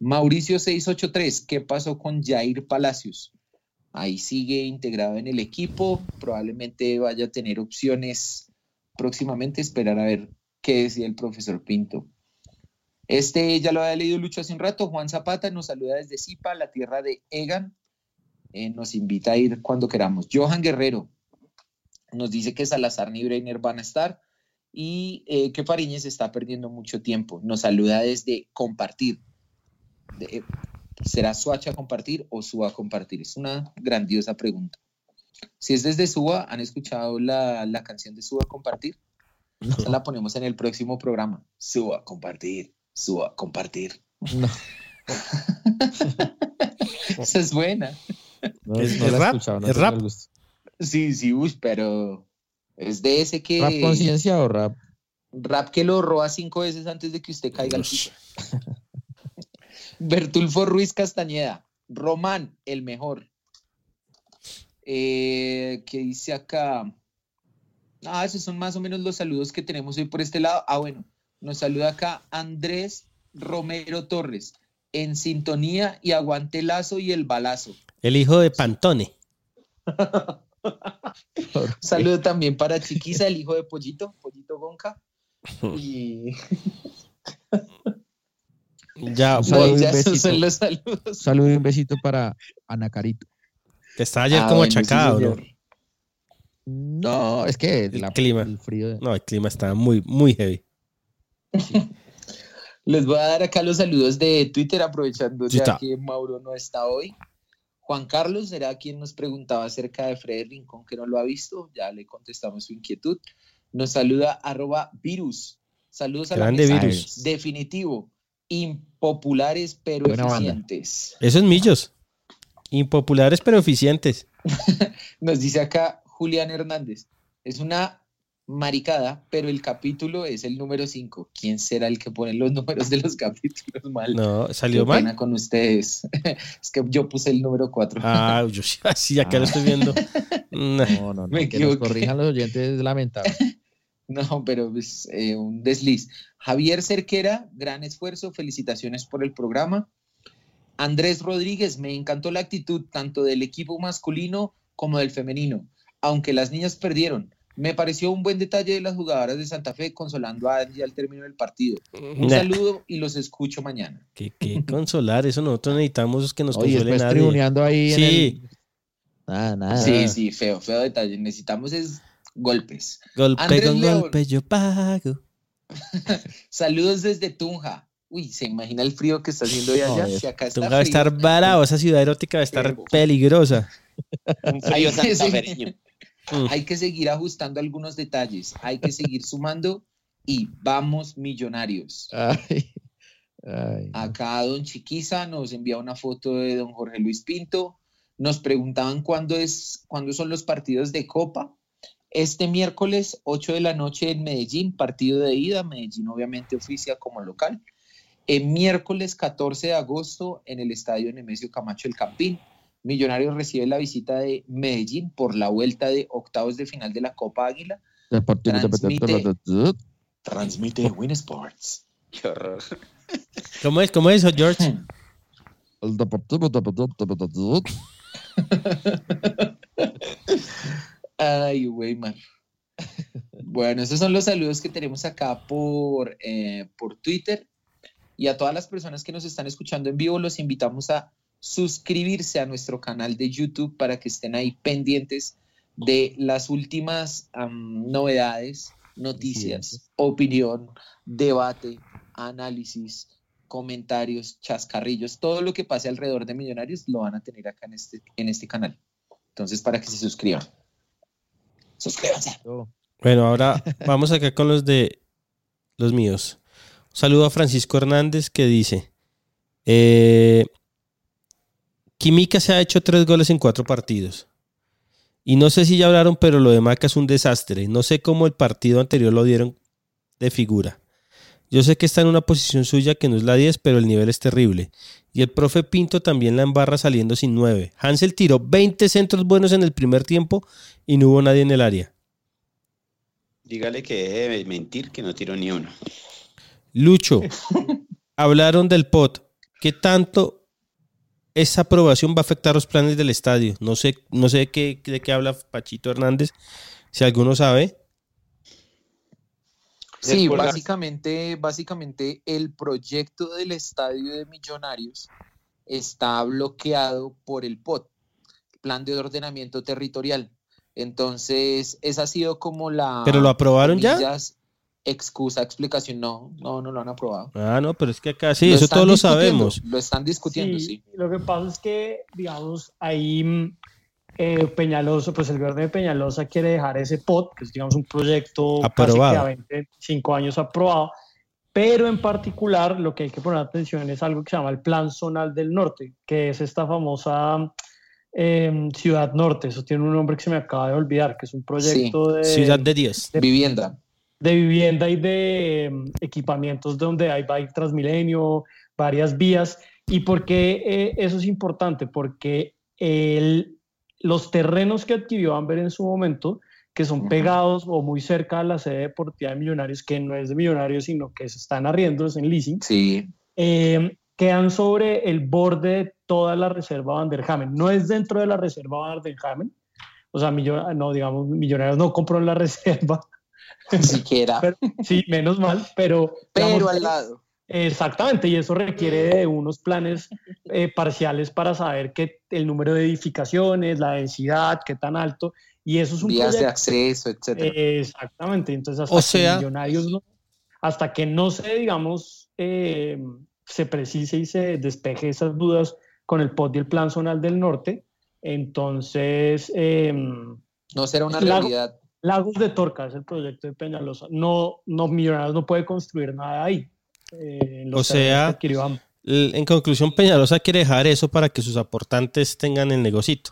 Mauricio 683, ¿qué pasó con Jair Palacios? ahí sigue integrado en el equipo, probablemente vaya a tener opciones próximamente, esperar a ver qué decía el profesor Pinto. Este ya lo había leído Lucho hace un rato, Juan Zapata nos saluda desde Zipa, la tierra de Egan, eh, nos invita a ir cuando queramos. Johan Guerrero nos dice que Salazar ni Breiner van a estar y eh, que Fariñez está perdiendo mucho tiempo. Nos saluda desde compartir. ¿Será Suacha a compartir o Suba a compartir? Es una grandiosa pregunta. Si es desde Suba, ¿han escuchado la, canción de Suba a compartir? La ponemos en el próximo programa. Suba a compartir, Suba a compartir. No. Esa es buena. ¿Es, rap? ¿Es rap? Sí, sí, pero es de ese que... ¿Rap conciencia o rap? Rap que lo roba cinco veces antes de que usted caiga al piso. Bertulfo Ruiz Castañeda. Román, el mejor. Eh, ¿Qué dice acá? Ah, esos son más o menos los saludos que tenemos hoy por este lado. Ah, bueno, nos saluda acá Andrés Romero Torres. En sintonía y aguante el lazo y el balazo. El hijo de Pantone. Saludo también para Chiquiza, el hijo de Pollito, Pollito Gonca. Y Ya, un besito. Saludos y un besito para Ana Carito. Que está ayer ah, como achacado, ¿no? No, es que el clima. El frío. No, el clima está muy, muy heavy. Les voy a dar acá los saludos de Twitter, aprovechando ya que Mauro no está hoy. Juan Carlos será quien nos preguntaba acerca de Fred Rincón, que no lo ha visto. Ya le contestamos su inquietud. Nos saluda arroba virus. Saludos a Grande la virus. Definitivo impopulares pero eficientes. Esos millos. Impopulares pero eficientes. Nos dice acá Julián Hernández. Es una maricada, pero el capítulo es el número 5. ¿Quién será el que pone los números de los capítulos mal? No, salió mal. con ustedes. es que yo puse el número 4. Ah, yo sí, acá lo estoy viendo. No, no, no. Me que nos corrijan los oyentes es lamentable. no, pero es eh, un desliz. Javier Cerquera, gran esfuerzo, felicitaciones por el programa. Andrés Rodríguez, me encantó la actitud tanto del equipo masculino como del femenino, aunque las niñas perdieron me pareció un buen detalle de las jugadoras de Santa Fe consolando a Angie al término del partido. Un saludo y los escucho mañana. ¿Qué, consolar? Eso nosotros necesitamos que nos Oye, consuelen ahí sí. Nada, nada. Sí, sí, feo, feo detalle. Necesitamos es golpes. Golpe con golpe yo pago. Saludos desde Tunja. Uy, ¿se imagina el frío que está haciendo hoy allá? Si acá está Tunja va a estar bravo, esa ciudad erótica va a estar peligrosa. Un frío santafereño. Mm. Hay que seguir ajustando algunos detalles, hay que seguir sumando y vamos millonarios. Acá don Chiquiza nos envía una foto de don Jorge Luis Pinto. Nos preguntaban cuándo, es, cuándo son los partidos de Copa. Este miércoles, 8 de la noche en Medellín, partido de ida. Medellín obviamente oficia como local. El miércoles 14 de agosto en el estadio Nemesio Camacho El Campín. Millonarios recibe la visita de Medellín por la vuelta de octavos de final de la Copa Águila. Transmite, transmite Win Sports. Qué horror. ¿Cómo es? ¿Cómo es eso, George? Ay, güey, man. Bueno, esos son los saludos que tenemos acá por, eh, por Twitter. Y a todas las personas que nos están escuchando en vivo, los invitamos a suscribirse a nuestro canal de YouTube para que estén ahí pendientes de las últimas novedades, noticias, opinión, debate, análisis, comentarios, chascarrillos, todo lo que pase alrededor de Millonarios lo van a tener acá en este, en este canal. Entonces, para que se suscriban. Suscríbanse. Bueno, ahora vamos acá con los de los míos. Un saludo a Francisco Hernández que dice, eh, Química se ha hecho tres goles en cuatro partidos. Y no sé si ya hablaron, pero lo de Maca es un desastre. No sé cómo el partido anterior lo dieron de figura. Yo sé que está en una posición suya que no es la 10, pero el nivel es terrible. Y el profe Pinto también la embarra saliendo sin 9. Hansel tiró 20 centros buenos en el primer tiempo y no hubo nadie en el área. Dígale que debe mentir que no tiró ni uno. Lucho, hablaron del pot. ¿Qué tanto esa aprobación va a afectar los planes del estadio. No sé, no sé qué, de qué habla Pachito Hernández, si alguno sabe. Sí, básicamente, básicamente el proyecto del estadio de Millonarios está bloqueado por el POT, Plan de Ordenamiento Territorial. Entonces, esa ha sido como la... ¿Pero lo aprobaron ya? Excusa, explicación, no, no, no lo han aprobado. Ah, no, pero es que acá sí, eso todos lo sabemos. Lo están discutiendo, sí, Lo que pasa es que, digamos, ahí mm, eh, Peñalosa, pues el gobierno de Peñalosa quiere dejar ese POT, que es, digamos, un proyecto aprobado. casi que a 25 años aprobado, pero en particular lo que hay que poner atención es algo que se llama el Plan Zonal del Norte, que es esta famosa em, Ciudad Norte, eso tiene un nombre que se me acaba de olvidar, que es un proyecto de... Ciudad de 10. De vivienda de vivienda y de em, equipamientos donde hay bike Transmilenio, varias vías. ¿Y por qué eh, eso es importante? Porque el, los terrenos que adquirió Amber en su momento, que son pegados o muy cerca a la sede deportiva de Millonarios, que no es de Millonarios, sino que se están arriendo, es en leasing, sí. Em, quedan sobre el borde de toda la reserva Vanderhamen. No es dentro de la reserva Vanderhamen, o sea, no, digamos, Millonarios no compró la reserva, siquiera. sí, menos mal, pero... Pero al lado. Exactamente, y eso requiere de unos planes eh, parciales para saber qué el número de edificaciones, la densidad, qué tan alto, y eso es un Vías de acceso, etcétera. exactamente, entonces hasta sea... que millonarios no, hasta que no se, digamos, eh, se precise y se despeje esas dudas con el POT y el Plan Zonal del Norte, entonces... Em, no será una realidad Lagos de Torca es el proyecto de Peñalosa. No, no Millonarios no puede construir nada ahí. Eh, o sea, en conclusión, Peñalosa quiere dejar eso para que sus aportantes tengan el negocito.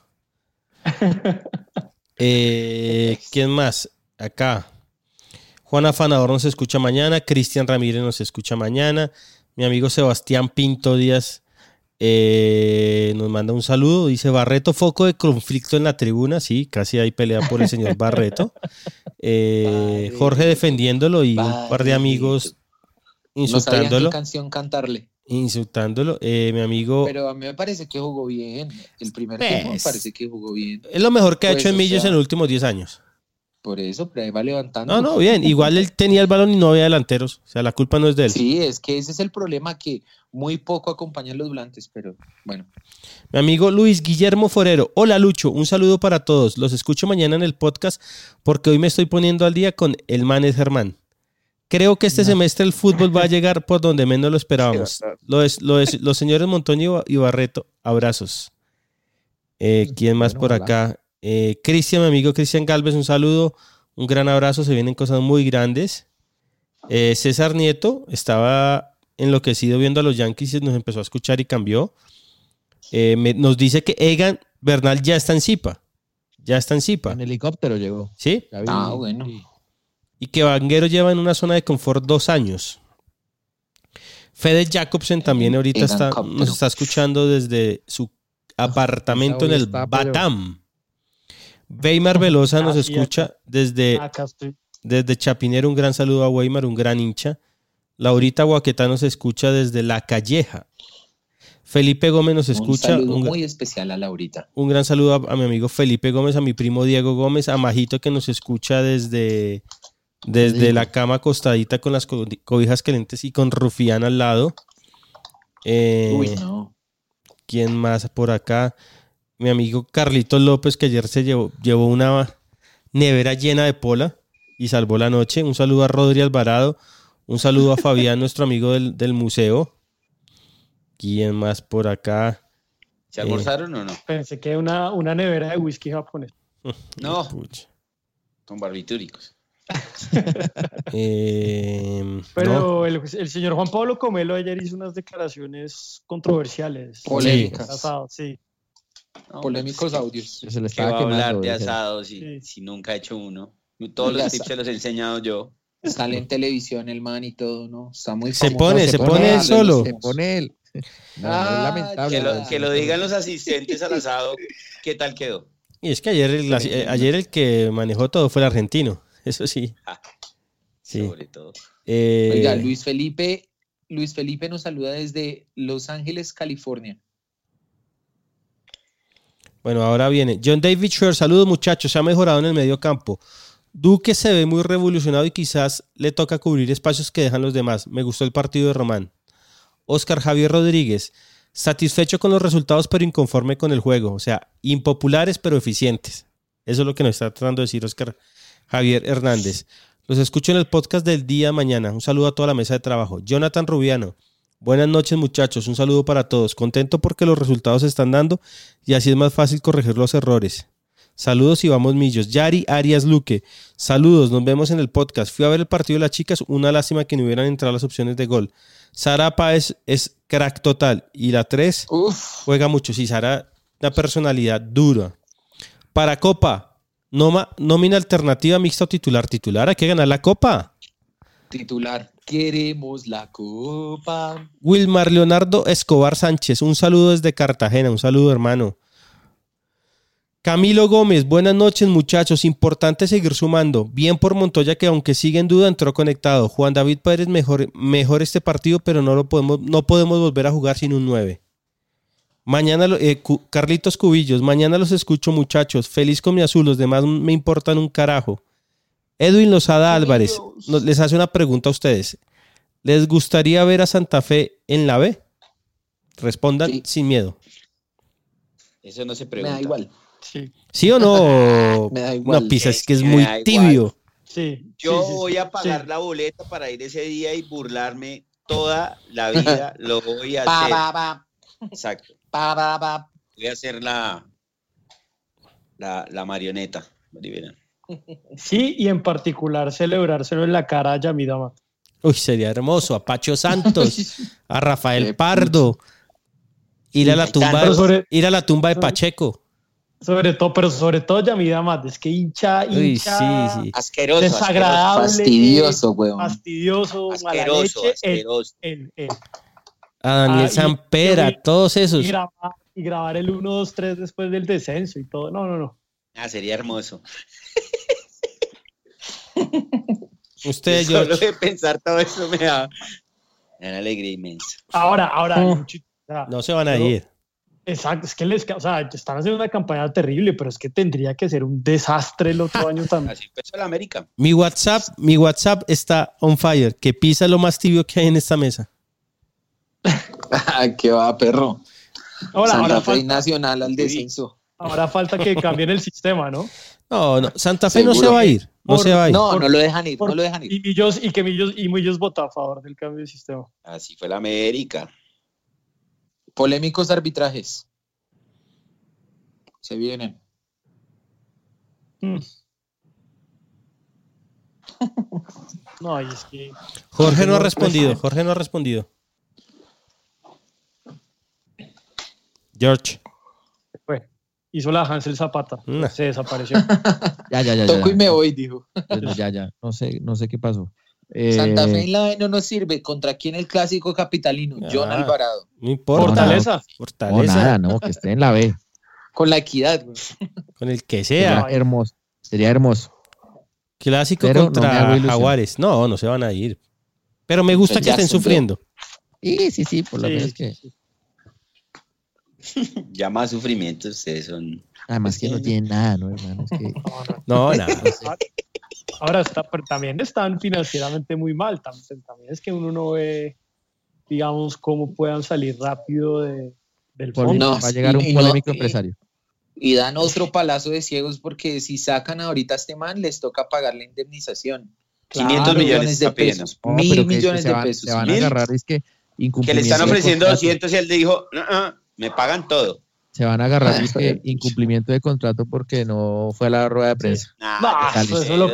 eh, ¿Quién más? Acá. Juan Afanador nos escucha mañana. Cristian Ramírez nos escucha mañana. Mi amigo Sebastián Pinto Díaz eh, nos manda un saludo. Dice Barreto, foco de conflicto en la tribuna. Sí, casi hay pelea por el señor Barreto. Eh, Jorge defendiéndolo y un par de amigos insultándolo. No qué canción cantarle. Insultándolo. Eh, mi amigo. Pero a mí me parece que jugó bien. El primer tiempo me Pues, parece que jugó bien. Es lo mejor que ha Pues, hecho en o Millos sea, en los últimos 10 años. Por eso, pero ahí va levantando. No, no, bien. Igual él tenía el balón y no había delanteros. O sea, la culpa no es de él. Sí, es que ese es el problema que muy poco acompañan los volantes, pero bueno. Mi amigo Luis Guillermo Forero. Hola Lucho, un saludo para todos. Los escucho mañana en el podcast porque hoy me estoy poniendo al día con el Manes Germán. Creo que este semestre el fútbol va a llegar por donde menos lo esperábamos. Lo es, lo es- los señores Montoño y Barreto, abrazos. Eh, ¿Quién más Bueno, por acá? Eh, Cristian, mi amigo Cristian Galvez, un saludo, un gran abrazo. Se vienen cosas muy grandes. Eh, César Nieto estaba enloquecido viendo a los Yankees y nos empezó a escuchar y cambió. Eh, me- nos dice que Egan Bernal ya está en Zipa. Ya está en Zipa. En helicóptero llegó. ¿Sí? Ah, bueno. Y que Vanguero lleva en una zona de confort dos años. Fede Jacobsen también ahorita está, nos está escuchando desde su apartamento en el Batam. Weimar Velosa nos Ah, escucha desde, estoy. desde Chapinero. Un gran saludo a Weimar, un gran hincha. Laurita Guaquetá nos escucha desde La Calleja. Felipe Gómez nos un escucha. saludo un- muy especial a Laurita. un gran saludo a, a mi amigo Felipe Gómez, a mi primo Diego Gómez, a Majito que nos escucha desde, desde la cama acostadita con las co- cobijas calientes y con Rufián al lado. Eh, Uy, no. ¿Quién más por acá? Mi amigo Carlitos López que ayer se llevó, llevó una nevera llena de pola y salvó la noche. Un saludo a Rodri Alvarado. Un saludo a Fabián, nuestro amigo del, del museo. ¿Quién más por acá? ¿Se Eh. almorzaron o no? Pensé que una, una nevera de whisky japonés. No, Pucha. con barbitúricos. Eh, Pero no. el, el señor Juan Pablo Comelo ayer hizo unas declaraciones controversiales. Polémicas. Sí. No, Polémicos audios. Se le ¿Qué estaba va a hablar de asados si, Sí. si nunca he hecho uno? Todos los tips se los he enseñado yo. Sale en televisión el man y todo, ¿no? Está muy Se famoso. pone, se pone él solo. Se pone él. No, Ah, es lamentable. Que lo, ¿no? que lo digan los asistentes al asado, ¿qué tal quedó? Y es que ayer el, eh, ayer el que manejó todo fue el argentino. Eso sí. Ah, Sí. Sobre todo. Eh, Oiga, Luis Felipe, Luis Felipe nos saluda desde Los Ángeles, California. Bueno, ahora viene. John David Shore, saludos muchachos, se ha mejorado en el medio campo. Duque se ve muy revolucionado y quizás le toca cubrir espacios que dejan los demás. Me gustó el partido de Román. Oscar Javier Rodríguez, satisfecho con los resultados pero inconforme con el juego. O sea, impopulares pero eficientes. Eso es lo que nos está tratando de decir Oscar Javier Hernández. Los escucho en el podcast del día mañana. Un saludo a toda la mesa de trabajo. Jonathan Rubiano. Buenas noches muchachos, un saludo para todos. Contento porque los resultados se están dando y así es más fácil corregir los errores. Saludos y vamos millos. Yari Arias Luque. Saludos, nos vemos en el podcast. Fui a ver el partido de las chicas, una lástima que no hubieran entrado las opciones de gol. Sara Páez es crack total y la 3 Uf, juega mucho. Sí, Sara, una personalidad dura. Para Copa, nómina alternativa mixta o titular. Titular, hay que ganar la Copa. Titular. Queremos la copa. Wilmar Leonardo Escobar Sánchez, un saludo desde Cartagena, un saludo hermano. Camilo Gómez, buenas noches muchachos, importante seguir sumando. Bien por Montoya que aunque sigue en duda entró conectado. Juan David Pérez mejor, mejor este partido, pero no lo podemos, no podemos volver a jugar sin un 9. Mañana, eh, Carlitos Cubillos, mañana los escucho muchachos. Feliz con mi azul, los demás me importan un carajo. Edwin Lozada Álvarez nos- les hace una pregunta a ustedes. ¿Les gustaría ver a Santa Fe en la B? Respondan Sí. sin miedo. Eso no se Me pregunta. da igual. Sí, ¿Sí o no? Me da igual. No, Pisa, es que es Me muy tibio. sí. Yo sí, sí, voy a pagar sí. la boleta para ir ese día y burlarme toda la vida. Lo voy a Pa, hacer. pa, pa, Exacto. pa, pa, pa. Voy a hacer la, la, la marioneta. Verán. Sí, y en particular celebrárselo en la cara a Yamidama. Uy, sería hermoso. A Pacho Santos, a Rafael Pardo. Ir a la tumba, sobre- ir a la tumba de Pacheco. Sobre todo, pero sobre todo Yamida Mat, es que hincha, hincha. sí, sí. Asqueroso. Desagradable. Fastidioso, weón. Fastidioso, Asqueroso, mala leche. asqueroso. El, el, el. A Daniel Ah, y- todos esos. Y, grabar, y grabar el 1, 2, 3 después del descenso y todo. No, no, no. Ah, sería hermoso. Usted, Solo George. de pensar todo eso me da, me da una alegría inmensa. Ahora, ahora, sea, No se van a yo- ir. Exacto, es que les, o sea, están haciendo una campaña terrible, pero es que tendría que ser un desastre el otro año también. Así empezó la América. Mi WhatsApp, mi WhatsApp está on fire. Que pisa lo más tibio que hay en esta mesa. ¿Qué va, perro? Ahora, Santa ahora, Fe Nacional al descenso. Ahora falta que cambien el sistema, ¿no? No, no, Santa Fe no se va a ir. No por- se va a ir. No, Por- no lo dejan ir, por- no lo dejan ir. Y Millos, y que Millos, y Millos votó a favor del cambio de sistema. Así fue la América. Polémicos arbitrajes. Se vienen. Mm. No, y es que Jorge no ha respondido. Jorge no ha respondido. George. Hizo la Hansel Zapata. No. Se desapareció. Ya, ya, ya. Toco ya. y me voy, dijo. Ya, ya. No sé, no sé qué pasó. Eh, Santa Fe en la B no nos sirve. ¿Contra quién el clásico capitalino? John Ah. Alvarado. No importa. Fortaleza. No, Fortaleza. nada, no, que esté en la B. Con la equidad, güey. Con el que Sería sea. hermoso. Sería hermoso. Clásico Pero contra. Jaguares. No, no se van a ir. Pero me gusta Pues que estén sufriendo. Sí, sí, sí, por lo Sí, menos que. Ya más sufrimiento, ustedes son. Además que no tienen nada, ¿no, hermano? Es que, No, nada. Ahora está, pero también están financieramente muy mal. También, también es que uno no ve, digamos, cómo puedan salir rápido de, del fondo. No, va a llegar un y no- polémico y- empresario. Y dan otro palazo de ciegos porque si sacan ahorita a este man, les toca pagar la indemnización. 500 millones de pesos. No, mil millones de pesos. Se van a agarrar, es que Que le están ofreciendo contrato. 200 y él dijo, "No, no, me pagan todo. Se van a agarrar, que incumplimiento de contrato porque no fue a la rueda de prensa. Nah, No, eso, eso lo,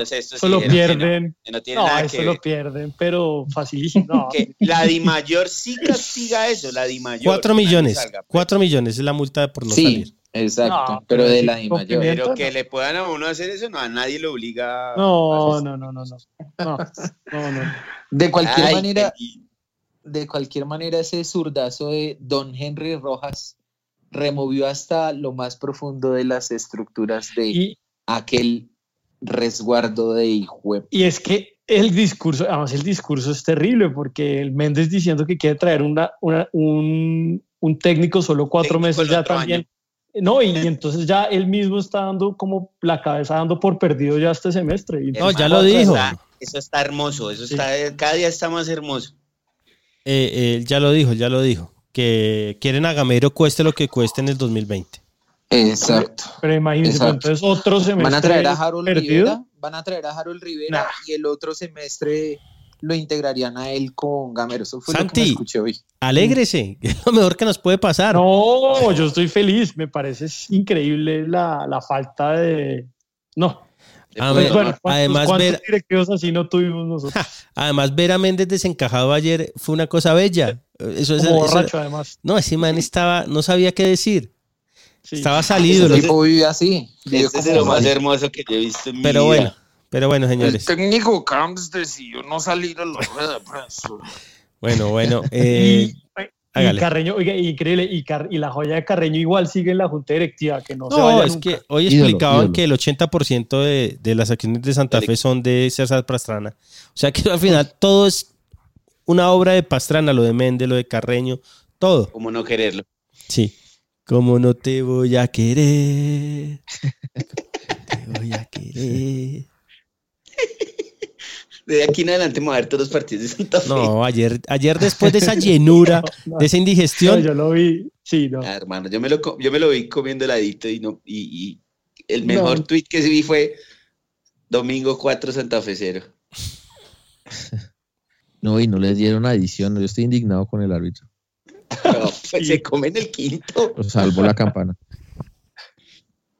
lo no, pierden. que no tiene No, nada eso que lo ver. pierden, pero facilísimo. No, la Di Mayor sí castiga eso, la Di Mayor. Cuatro millones. salga, pues. Cuatro millones es la multa por no Sí, salir. exacto. No, pero pero de sí, la Di mayor. cumplimiento. Pero que le puedan a uno hacer eso, no, a nadie lo obliga. a no, hacer no, no, no, no. No, no, no. De cualquier Ay, manera, y- de cualquier manera, ese zurdazo de Don Henry Rojas removió hasta lo más profundo de las estructuras de Y, aquel resguardo de hijo. y es que el discurso, además el discurso es terrible porque el Méndez diciendo que quiere traer una, una- un, un técnico solo cuatro Técnico meses ya también. No, y, entonces ya él mismo está dando como la cabeza dando por perdido ya este semestre. Y No, ya lo dijo. está- eso está hermoso, eso Sí. está, cada día está más hermoso. Eh, él ya lo dijo, ya lo dijo. Que quieren a Gamero cueste lo que cueste en el 2020. Exacto. Pero imagínense, Exacto. entonces otro semestre Van a traer a Harold perdido. Rivera, van a traer a Harold Rivera Nah. y el otro semestre lo integrarían a él con Gamero. Eso fue lo que Santi. me escuché hoy. Alégrese, es lo mejor que nos puede pasar. No, yo estoy feliz. Me parece increíble la, la falta de. No. A Pues ver, bueno, ¿cuántos, además, ver, directivos así no tuvimos nosotros? además, ver a Méndez desencajado ayer fue una cosa bella. Eso es, Como eso- borracho, además. no, ese man estaba, no sabía qué decir. Sí. Estaba salido. El tipo vive así. vive Este es lo más hermoso que yo he visto en mi pero vida. bueno, pero bueno, señores. técnico Camps decidió no salir a la rueda de prensa. Bueno, bueno. eh, y. Carreño, oiga, increíble. Y, Car- y la joya de Carreño igual sigue en la junta directiva, que no, se No, vaya es nunca. que hoy explicaban ídolo. que el 80% de, de las acciones de Santa Fe son de César Pastrana. O sea que al final todo es una obra de Pastrana, lo de Méndez, lo de Carreño, todo. ¿Cómo no quererlo? Sí. Como no te voy a querer. te voy a querer. De aquí en adelante me voy a ver todos los partidos de Santa Fe. No, ayer, ayer después de esa llenura, No, de esa no, indigestión, yo lo vi. Sí, no. Ah, hermano, yo me, lo, yo me lo vi comiendo heladito y, no, y, y el mejor No. tweet que vi fue domingo 4 Santa Fe 0. No, y no les dieron adición. Yo estoy indignado con el árbitro. No, pues se comen el quinto. Lo salvó la campana.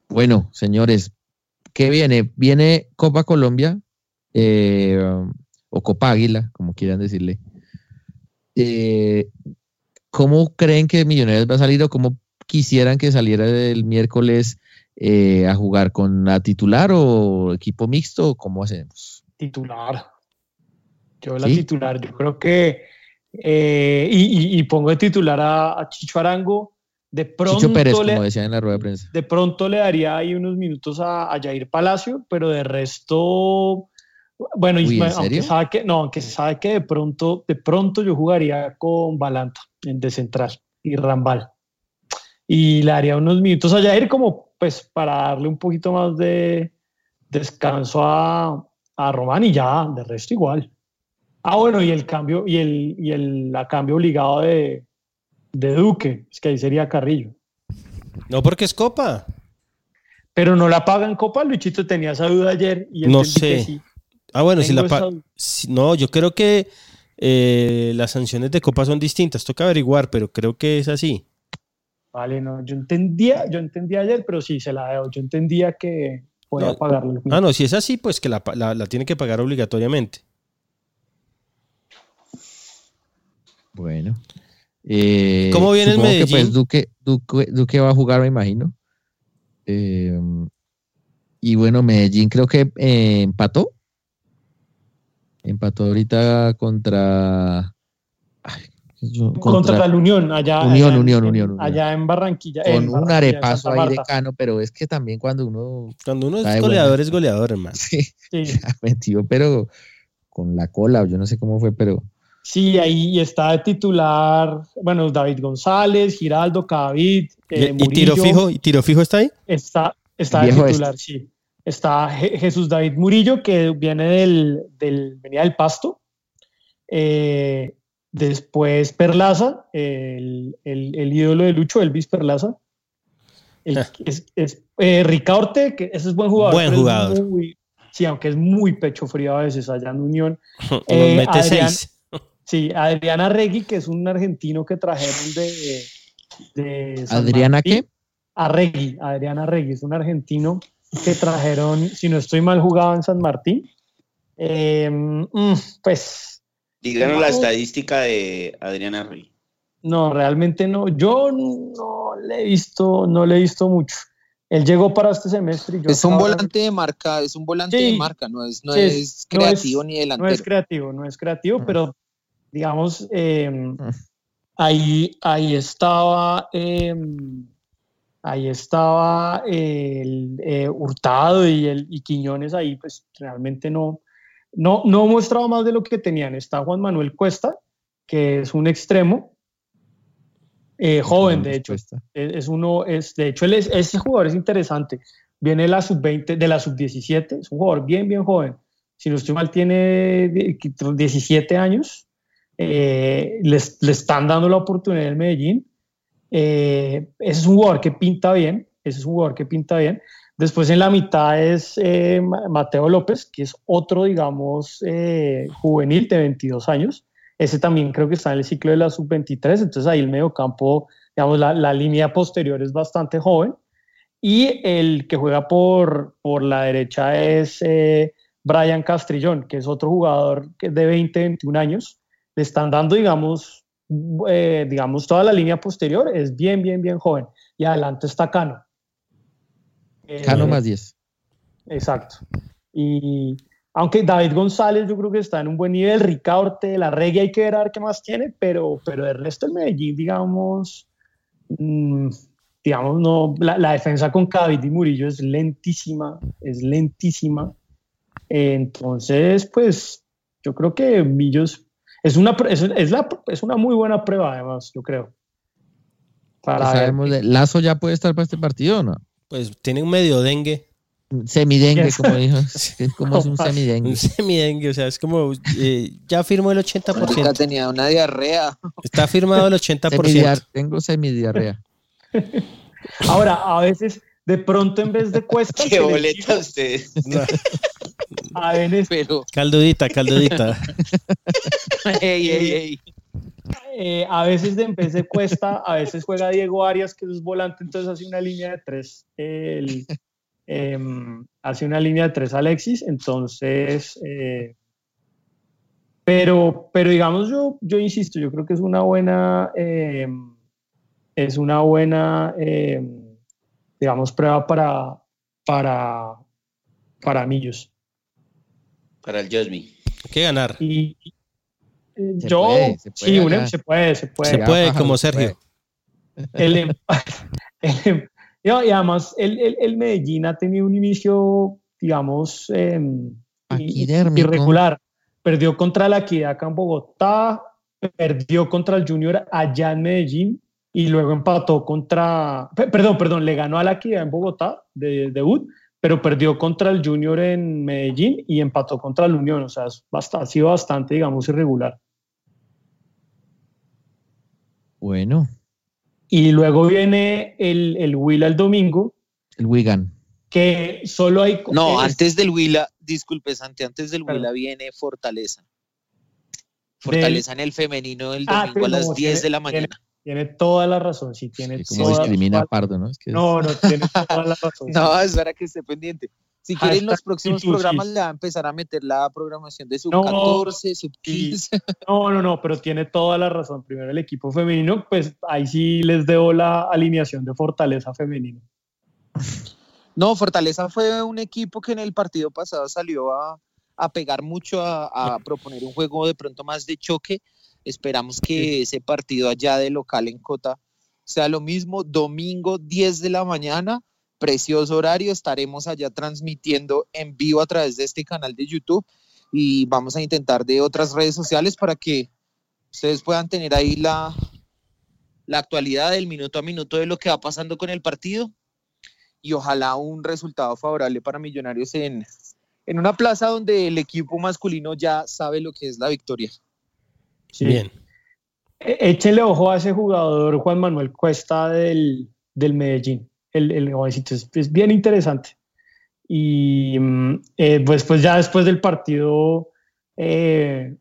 Bueno, señores, ¿qué viene? Viene Copa Colombia eh, o Copa Águila, como quieran decirle. Eh, ¿Cómo creen que Millonarios va a salir o cómo quisieran que saliera el miércoles eh, a jugar con la titular o equipo mixto? ¿Cómo hacemos? Titular. Yo la titular, yo creo que, eh, y, pongo de titular a, Chicho Arango. De pronto Chicho Pérez, como decía en la rueda de prensa. De pronto le daría ahí unos minutos a, a Jair Palacio, pero de resto, bueno, aunque sabe que, no, aunque se sabe que de pronto, de pronto yo jugaría con Balanta en de central y Rambal. Y le haría unos minutos a Jair como pues para darle un poquito más de descanso a, a Román y ya, de resto igual. Ah, bueno, y el cambio, y el, y el la cambio obligado de, de Duque, es que ahí sería Carrillo. No, porque es Copa. Pero no la paga en Copa, Luchito tenía esa duda ayer y no sé. Ah, bueno, si la paga. no, yo creo que eh, las sanciones de Copa son distintas, toca averiguar, pero creo que es así. Vale, no, yo entendía, yo entendía ayer, pero sí se la debo. Yo entendía que podía pagarle. Ah, no, si es así, pues que la, la tiene que pagar obligatoriamente. Bueno. Eh, ¿Cómo viene el Medellín? pues Duque, Duque, va a jugar, me imagino. Eh, y bueno, Medellín creo que eh, empató. Empató ahorita contra. contra, la Unión, allá, Unión, Unión, Unión, allá en Barranquilla. Con un arepaso ahí de cano, pero es que también cuando uno. Cuando uno es goleador, es goleador, hermano. Sí, sí. metió, pero con la cola, yo no sé cómo fue, pero. Sí, ahí está de titular, bueno, David González, Giraldo, Cadavid, eh, ¿Y, tiro fijo, ¿Y tiro fijo está ahí? Está, está de titular, sí. Está Jesús David Murillo, que viene del, del venía del Pasto. Eh, después Perlaza, el, el, ídolo de Lucho, Elvis Perlaza. Ah. es, es eh, Ricaorte, que ese es buen jugador. Buen jugador. sí, aunque es muy pecho frío a veces allá en Unión. Eh, mete seis. Sí, Adriana Regui, que es un argentino que trajeron de. de ¿Adriana qué? Arregui, Adriana Regui, es un argentino que trajeron, si no estoy mal jugado en San Martín. Mm, pues. Díganos la estadística de Adriana Regui. No, realmente no. Yo no le he visto, no le he visto mucho. Él llegó para este semestre. es un volante de marca, es un volante de marca, no es, no es creativo ni delantero. No es creativo, no es creativo, mm. pero digamos, em, mm. ahí, ahí estaba, em, ahí estaba el eh, Hurtado y, el, y Quiñones ahí, pues realmente no, no, no mostraba más de lo que tenían. Está Juan Manuel Cuesta, que es un extremo, eh, joven, de hecho. Es, uno, es, de hecho, él es, ese jugador es interesante. Viene de la sub-20, de la sub-17, es un jugador bien, bien joven. Si no estoy mal, tiene 17 años eh, le están dando la oportunidad en Medellín. Eh, ese es un jugador que pinta bien, ese es un jugador que pinta bien. Después en la mitad es eh, Mateo López, que es otro, digamos, juvenil de 22 años. Ese también creo que está en el ciclo de la sub-23, entonces ahí el medio campo, digamos, la, la, línea posterior es bastante joven. Y el que juega por, por la derecha es Brian Castrillón, que es otro jugador de 20, 21 años, le están dando, digamos, eh, digamos, toda la línea posterior, es bien, bien, bien joven. Y adelante está Cano. Cano eh, más 10. Exacto. Y aunque David González yo creo que está en un buen nivel, Ricaorte, la reggae hay que ver a ver qué más tiene, pero, pero el resto del Medellín, digamos, mm, digamos, no, la, defensa con David y Murillo es lentísima, es lentísima. entonces, pues yo creo que Millos es una, es, la, es una muy buena prueba, además, yo creo. Para sabemos de, ¿Lazo ya puede estar para este partido o no? Pues tiene un medio dengue. Semidengue, como dijo. como es un semidengue. Un semidengue, o sea, es como. Eh, ya firmó el 80%. Nunca tenía una diarrea. Está firmado el 80%. tengo semidiarrea. Ahora, a veces, de pronto, en vez de cuesta. ¿Qué boleta ustedes? A veces, pero... Caldudita, caldudita. Eh, a veces de empecé cuesta, a veces juega Diego Arias, que es volante, entonces hace una línea de tres. Em, hace una línea de tres Alexis, entonces. Eh, pero, pero digamos, yo, yo insisto, yo creo que es una buena. Em, es una buena em, digamos, prueba para, para, para Millos. Para el Josby. ¿Qué ganar? Y, yo, sí, se puede, se puede. Se puede, como Sergio. El, el, y además, el, el, Medellín ha tenido un inicio, digamos, em, irregular. Perdió contra la Equidad acá en Bogotá, perdió contra el Junior allá en Medellín y luego empató contra, perdón, perdón, le ganó a la Equidad en Bogotá de debut, pero perdió contra el Junior en Medellín y empató contra el Unión, o sea, ha sido bastante, digamos, irregular. Bueno, y luego viene el, el Willa el domingo. El Wigan. Que solo hay. No, antes del Willa, disculpe, Santi, antes del Willa viene Fortaleza. Fortaleza en el femenino el ah, domingo a las 10 de la mañana. Tiene, toda la razón, sí, tiene sí, como discrimina a Pardo, ¿no? no, no, tiene toda la razón. no, es para que esté pendiente. Si quieren, los próximos programas le va a empezar a meter la programación de sub 14, sub 15. No, no, no, pero tiene toda la razón. Primero el equipo femenino, pues ahí sí les debo la alineación de Fortaleza femenino. No, Fortaleza fue un equipo que en el partido pasado salió a, pegar mucho, a, proponer un juego de pronto más de choque. Esperamos que ese partido allá de local en Cota sea lo mismo. Domingo 10 de la mañana precioso horario. Estaremos allá transmitiendo en vivo a través de este canal de YouTube y vamos a intentar de otras redes sociales para que ustedes puedan tener ahí la, la actualidad del minuto a minuto de lo que va pasando con el partido y ojalá un resultado favorable para Millonarios en, en una plaza donde el equipo masculino ya sabe lo que es la victoria. Bien. E, échele ojo a ese jugador Juan Manuel Cuesta del, del Medellín el, el es, bien interesante. Y mm, eh, pues, pues ya después del partido eh,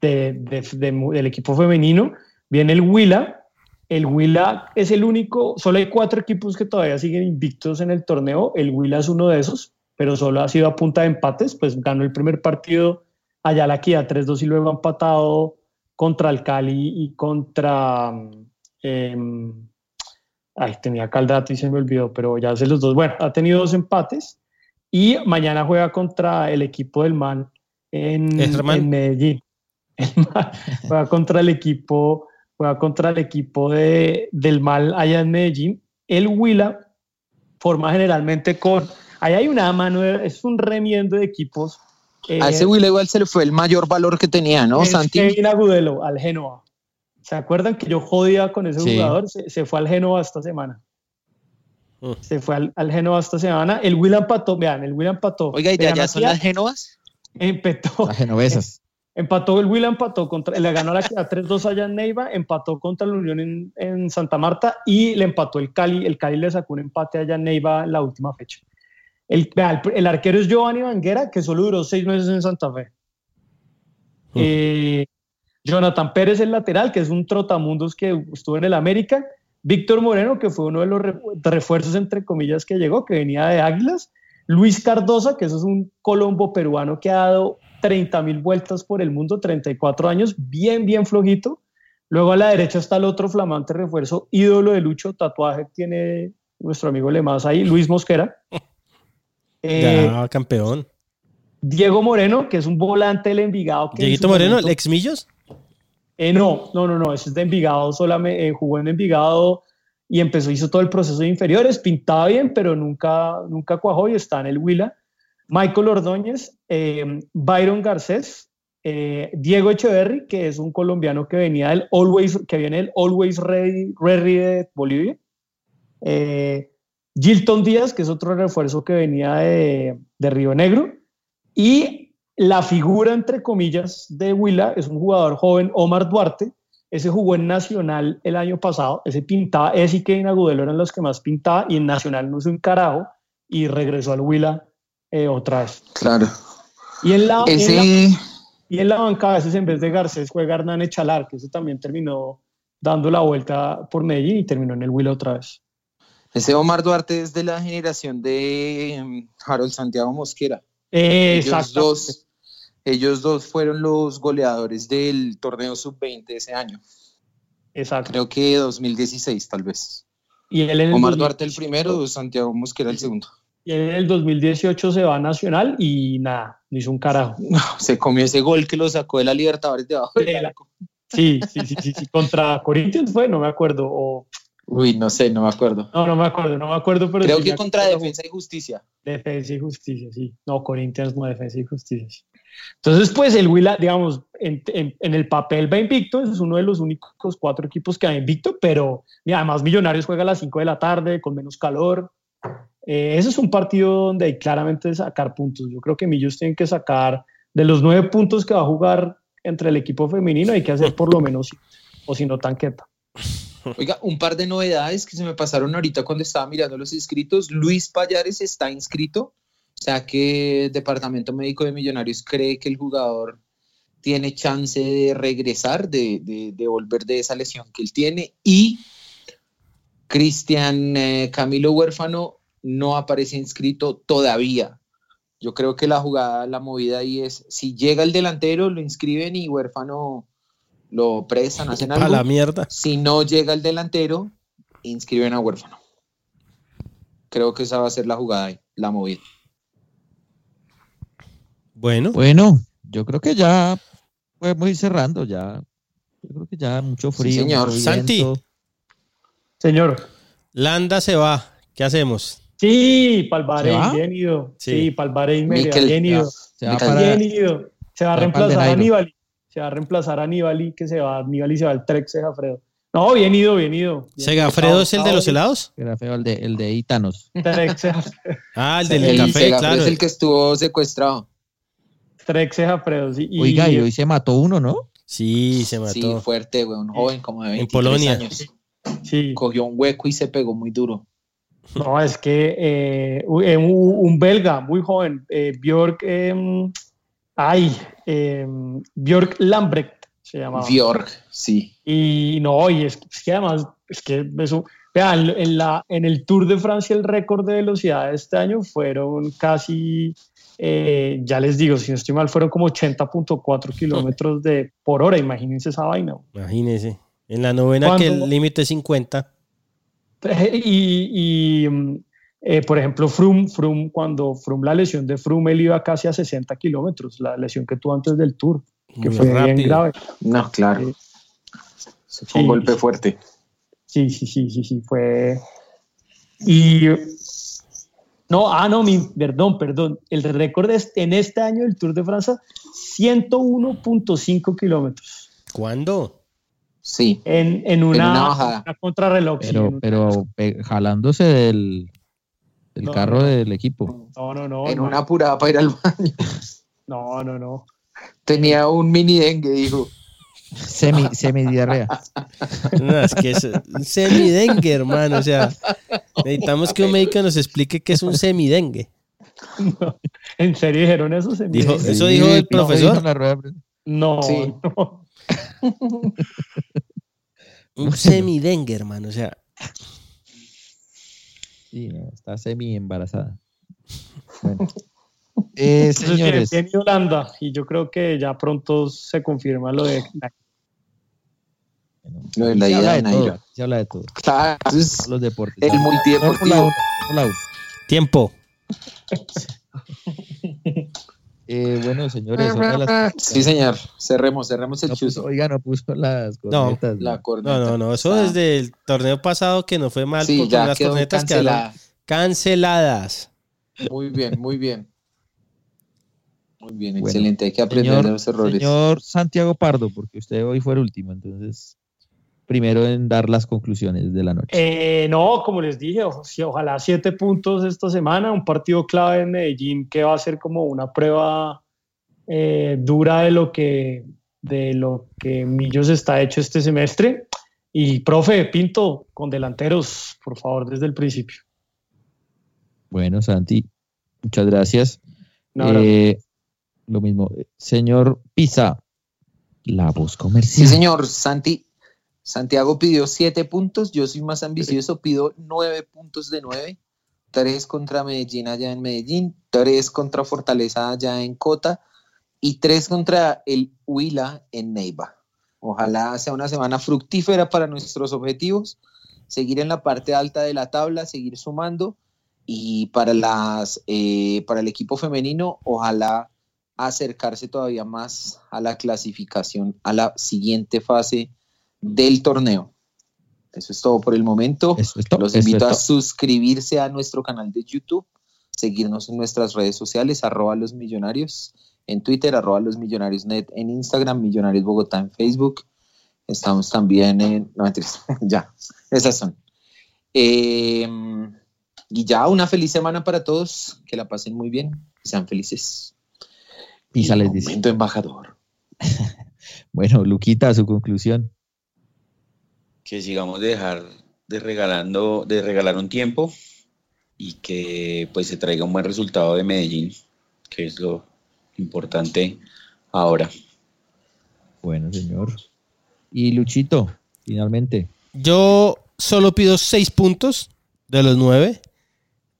del equipo femenino, viene el Huila. El Huila es el único, solo hay cuatro equipos que todavía siguen invictos en el torneo. El Huila es uno de esos, pero solo ha sido a punta de empates. Pues ganó el primer partido allá la Kia 3-2 y luego ha empatado contra el Cali y contra eh, Ay, tenía acá el dato y se me olvidó, pero ya sé los dos. Bueno, ha tenido dos empates y mañana juega contra el equipo del MAN en, Medellín. juega contra el equipo, juega contra el equipo de, del MAL allá en Medellín. El Huila forma generalmente con. Ahí hay una mano, es un remiendo de equipos. A ese Huila igual se le fue el mayor valor que tenía, ¿no, Santi? Kevin Agudelo, al Genoa. ¿Se acuerdan que yo jodía con ese jugador? Se, fue al Genoa esta semana. Mm. Se fue al, al Genoa esta semana. El Will empató, vean, el Will empató. Oiga, ¿y de allá son las Genovas? Empató. Las genovesas. Empató el Will, empató contra, le ganó la 3-2 allá en Neiva, empató contra la Unión en, en, Santa Marta y le empató el Cali. El Cali le sacó un empate allá en Neiva en la última fecha. El, el, arquero es Giovanni Vanguera, que solo duró seis meses en Santa Fe. Eh, Jonathan Pérez, el lateral, que es un trotamundos que estuvo en el América. Víctor Moreno, que fue uno de los refuerzos, entre comillas, que llegó, que venía de Águilas. Luis Cardosa, que eso es un colombo peruano que ha dado 30 mil vueltas por el mundo, 34 años, bien, bien flojito. Luego a la derecha está el otro flamante refuerzo, ídolo de Lucho, tatuaje tiene nuestro amigo Lemas ahí, Luis Mosquera. ya, campeón. Diego Moreno, que es un volante del Envigado. Dieguito Moreno, ¿el ex Millos? Eh, no, no, no, no, ese es de Envigado, solamente eh, jugó en Envigado y empezó, hizo todo el proceso de inferiores, pintaba bien, pero nunca, nunca cuajó y está en el Huila. Michael Ordóñez, eh, Byron Garcés, Diego Echeverry, que es un colombiano que venía del Always, que viene del Always Ready, Ready de Bolivia. Gilton Díaz, que es otro refuerzo que venía de, de Río Negro. Y la figura, entre comillas, de Huila es un jugador joven, Omar Duarte. Ese jugó en Nacional el año pasado. Ese pintaba, ese y Kevin Agudelo eran los que más pintaba y en Nacional no hizo un carajo y regresó al Huila eh, otra vez. Claro. Y en la, y en la banca, a veces en vez de Garcés juega Hernán Echalar, que ese también terminó dando la vuelta por Medellín y terminó en el Huila otra vez. Ese Omar Duarte es de la generación de mm, Harold Santiago Mosquera. Exacto. Ellos dos fueron los goleadores del torneo sub-20 ese año. Exacto. Creo que 2016 tal vez. Y él en Omar Duarte el primero, Santiago Mosquera el segundo. Y en el 2018 se va a Nacional y nada, no hizo un carajo. se comió ese gol que lo sacó de la Libertadores de abajo. Sí, sí, sí, sí, sí, contra Corinthians fue, no me acuerdo. O... Uy, no sé, no me acuerdo. No, no me acuerdo, no me acuerdo, pero creo que contra Defensa y Justicia. Defensa y Justicia, sí. No, Corinthians no Defensa y Justicia. Entonces, pues el Huila, digamos, en, el papel va invicto, es uno de los únicos cuatro equipos que va invicto, pero además Millonarios juega a las 5 de la tarde con menos calor. Eh, ese es un partido donde hay claramente sacar puntos. Yo creo que Millos tienen que sacar de los nueve puntos que va a jugar entre el equipo femenino, hay que hacer por lo menos, o si no, tanqueta. Oiga, un par de novedades que se me pasaron ahorita cuando estaba mirando los inscritos. Luis Payares está inscrito o sea que el Departamento Médico de Millonarios cree que el jugador tiene chance de regresar, de, volver de esa lesión que él tiene. Y Cristian eh, Camilo Huérfano no aparece inscrito todavía. Yo creo que la jugada, la movida ahí es, si llega el delantero, lo inscriben y Huérfano lo prestan, hacen algo. A la mierda. Si no llega el delantero, inscriben a Huérfano. Creo que esa va a ser la jugada ahí, la movida. Bueno. Bueno, yo creo que ya podemos ir cerrando ya. Yo creo que ya mucho frío. señor. Santi. Señor. Landa se va. ¿Qué hacemos? Sí, Palvarey, bien ido. Sí, Palvarey, bien ido. Se va, bien ido. Se va a reemplazar a Aníbal. Se va a reemplazar a Aníbal que se va, Aníbal y se va al Trek Segafredo. No, bien ido, bien ido. ¿Segafredo es el de los helados? Segafredo, el de, el de Itanos. ah, el del café, claro. Es el que estuvo secuestrado. Trex Y, Oiga, y hoy se mató uno, ¿no? Sí, se mató. Sí, fuerte, güey, un joven como de 23 en Polonia. años. Sí. Cogió un hueco y se pegó muy duro. No, es que eh, eh, un, belga muy joven, eh, Björk, em, ay, em, Björk Lambrecht se llamaba. Björk, sí. Y no, y es, que además, es que eso, vean, en, la, en el Tour de Francia el récord de velocidad de este año fueron casi eh, ya les digo, si no estoy mal, fueron como 80.4 kilómetros de, por hora. Imagínense esa vaina. Imagínense. En la novena que el límite es 50. Y, eh, por ejemplo, Froome, Froome, cuando Froome, la lesión de Froome, él iba casi a 60 kilómetros, la lesión que tuvo antes del Tour, que fue bien grave. No, claro. fue un golpe fuerte. Sí, sí, sí, sí, sí, fue... Y no, ah, no, mi, perdón, perdón. El récord en este año del Tour de Francia, 101.5 kilómetros. ¿Cuándo? Sí. En, una, contrarreloj. Pero, pero jalándose del, carro del equipo. No, no, no. En una apurada para ir al baño. No, no, no. Tenía un mini dengue, dijo. Semi, semidiarrea. No, es que es un semidengue, hermano. O sea, necesitamos que un médico nos explique qué es un semidengue. No, ¿En serio dijeron eso? Dijo, ¿Eso dijo el profesor? No, un semidengue, hermano. O sea. Sí, está semi embarazada. Bueno. Eh, señores. Tiene Holanda y yo creo que ya pronto se confirma lo de. lo de la ida de Nairo. Se habla de todo. Claro, los deportes. El multideportivo. Tiempo. Eh, bueno, señores. Sí, señor. Cerremos, cerremos el no oiga, no puso las cornetas. No, no, no, no, Eso desde el torneo pasado que no fue mal porque las cornetas quedaron canceladas. Muy bien, muy bien. Muy bien, excelente. Hay que aprender de los errores. Señor Santiago Pardo, porque usted hoy fue el último, entonces, primero en dar las conclusiones de la noche. Eh, no, como les dije, ojalá siete puntos esta semana, un partido clave en Medellín que va a ser como una prueba eh, dura de lo que de lo que Millos está hecho este semestre. Y profe Pinto, con delanteros, por favor, desde el principio. Bueno, Santi, muchas gracias. Eh, lo mismo. Señor Pisa, la voz comercial. Sí, señor Santi. Santiago pidió siete puntos, yo soy más ambicioso, pido nueve puntos de nueve. Tres contra Medellín allá en Medellín, tres contra Fortaleza allá en Cota y tres contra el Huila en Neiva. Ojalá sea una semana fructífera para nuestros objetivos seguir en la parte alta de la tabla, seguir sumando y para, las, eh, para el equipo femenino, ojalá acercarse todavía más a la clasificación, a la siguiente fase del torneo. Eso es todo por el momento. Los invito a suscribirse a nuestro canal de YouTube, seguirnos en nuestras redes sociales, arroba los millonarios, en Twitter, arroba los millonarios net, en Instagram, Millonarios Bogotá en Facebook. Estamos también en... No, ya, esas son. Em, y ya una feliz semana para todos, que la pasen muy bien, sean felices. Pisa les dice. embajador. bueno, Luquita, su conclusión. Que sigamos de dejar de regalando, de regalar un tiempo y que pues se traiga un buen resultado de Medellín, que es lo importante ahora. Bueno, señor. Y Luchito, finalmente. Yo solo pido seis puntos de los nueve.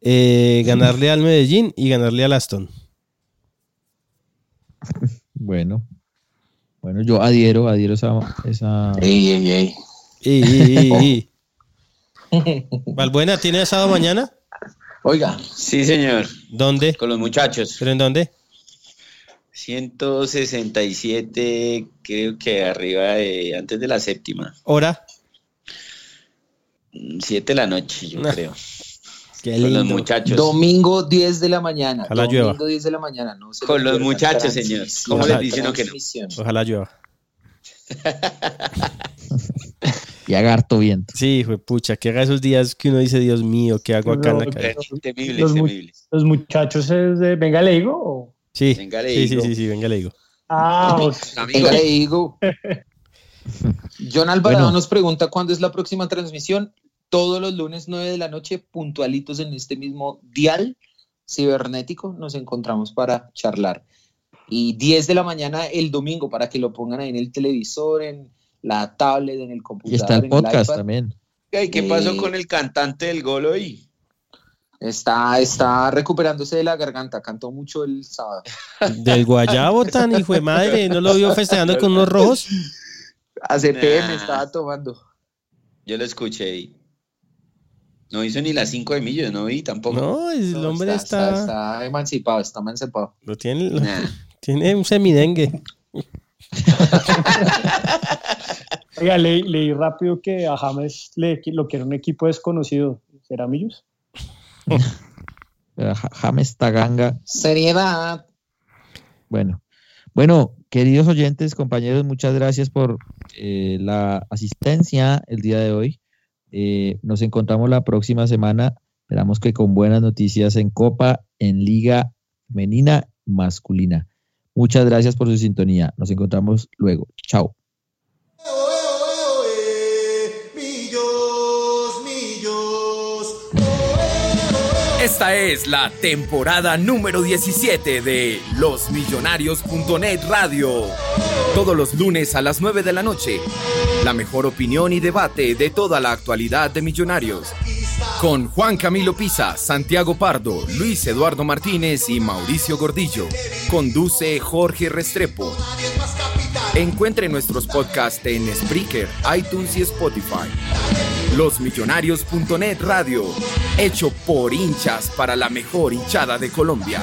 Eh, ganarle al Medellín y ganarle al Aston. Bueno. Bueno, yo adhiero, adhiero esa. esa... Ey, ey, ey. Ey, Valbuena, ¿tiene asado mañana? Oiga. Sí, señor. ¿Dónde? Con los muchachos. ¿Pero en dónde? 167, creo que arriba de antes de la séptima. ¿Hora? 7 de la noche, yo creo. Qué Con los muchachos. Domingo 10 de la mañana. Ojalá Domingo llueva. 10 de la mañana. No Con los muchachos, señor. ¿Cómo les dicen que no? Ojalá llueva. y harto viento. Sí, fue pucha, que haga esos días que uno dice, Dios mío, ¿qué hago acá en la calle? Temible, los, temible. ¿Los muchachos es de Venga le digo? Sí. Venga le digo. Sí, sí, sí, sí, venga le digo. Ah, venga le digo. John Alvarado nos pregunta cuándo es la próxima transmisión todos los lunes 9 de la noche, puntualitos en este mismo dial cibernético, nos encontramos para charlar. Y 10 de la mañana el domingo, para que lo pongan ahí en el televisor, en la tablet, en el computador. Y está el podcast también. ¿Qué pasó eh, con el cantante del gol hoy? Está, está recuperándose de la garganta, cantó mucho el sábado. Del guayabo tan hijo de madre, ¿no lo vio festejando con unos rojos? A CPM estaba tomando. Yo lo escuché no hizo ni las 5 de millo, no vi tampoco. No, el hombre está, está, emancipado, está emancipado. Lo tiene, tiene un semidengue. Oiga, leí, rápido que a James le, lo quiere un equipo desconocido. ¿Será Millos? James Taganga. Seriedad. Bueno, bueno, queridos oyentes, compañeros, muchas gracias por eh, la asistencia el día de hoy. Eh, nos encontramos la próxima semana. Esperamos que con buenas noticias en Copa, en Liga Femenina Masculina. Muchas gracias por su sintonía. Nos encontramos luego. Chao. Esta es la temporada número 17 de losmillonarios.net Radio. Todos los lunes a las 9 de la noche. La mejor opinión y debate de toda la actualidad de Millonarios. Con Juan Camilo Pisa, Santiago Pardo, Luis Eduardo Martínez y Mauricio Gordillo. Conduce Jorge Restrepo. Encuentre nuestros podcasts en Spreaker, iTunes y Spotify. Losmillonarios.net Radio, hecho por hinchas para la mejor hinchada de Colombia.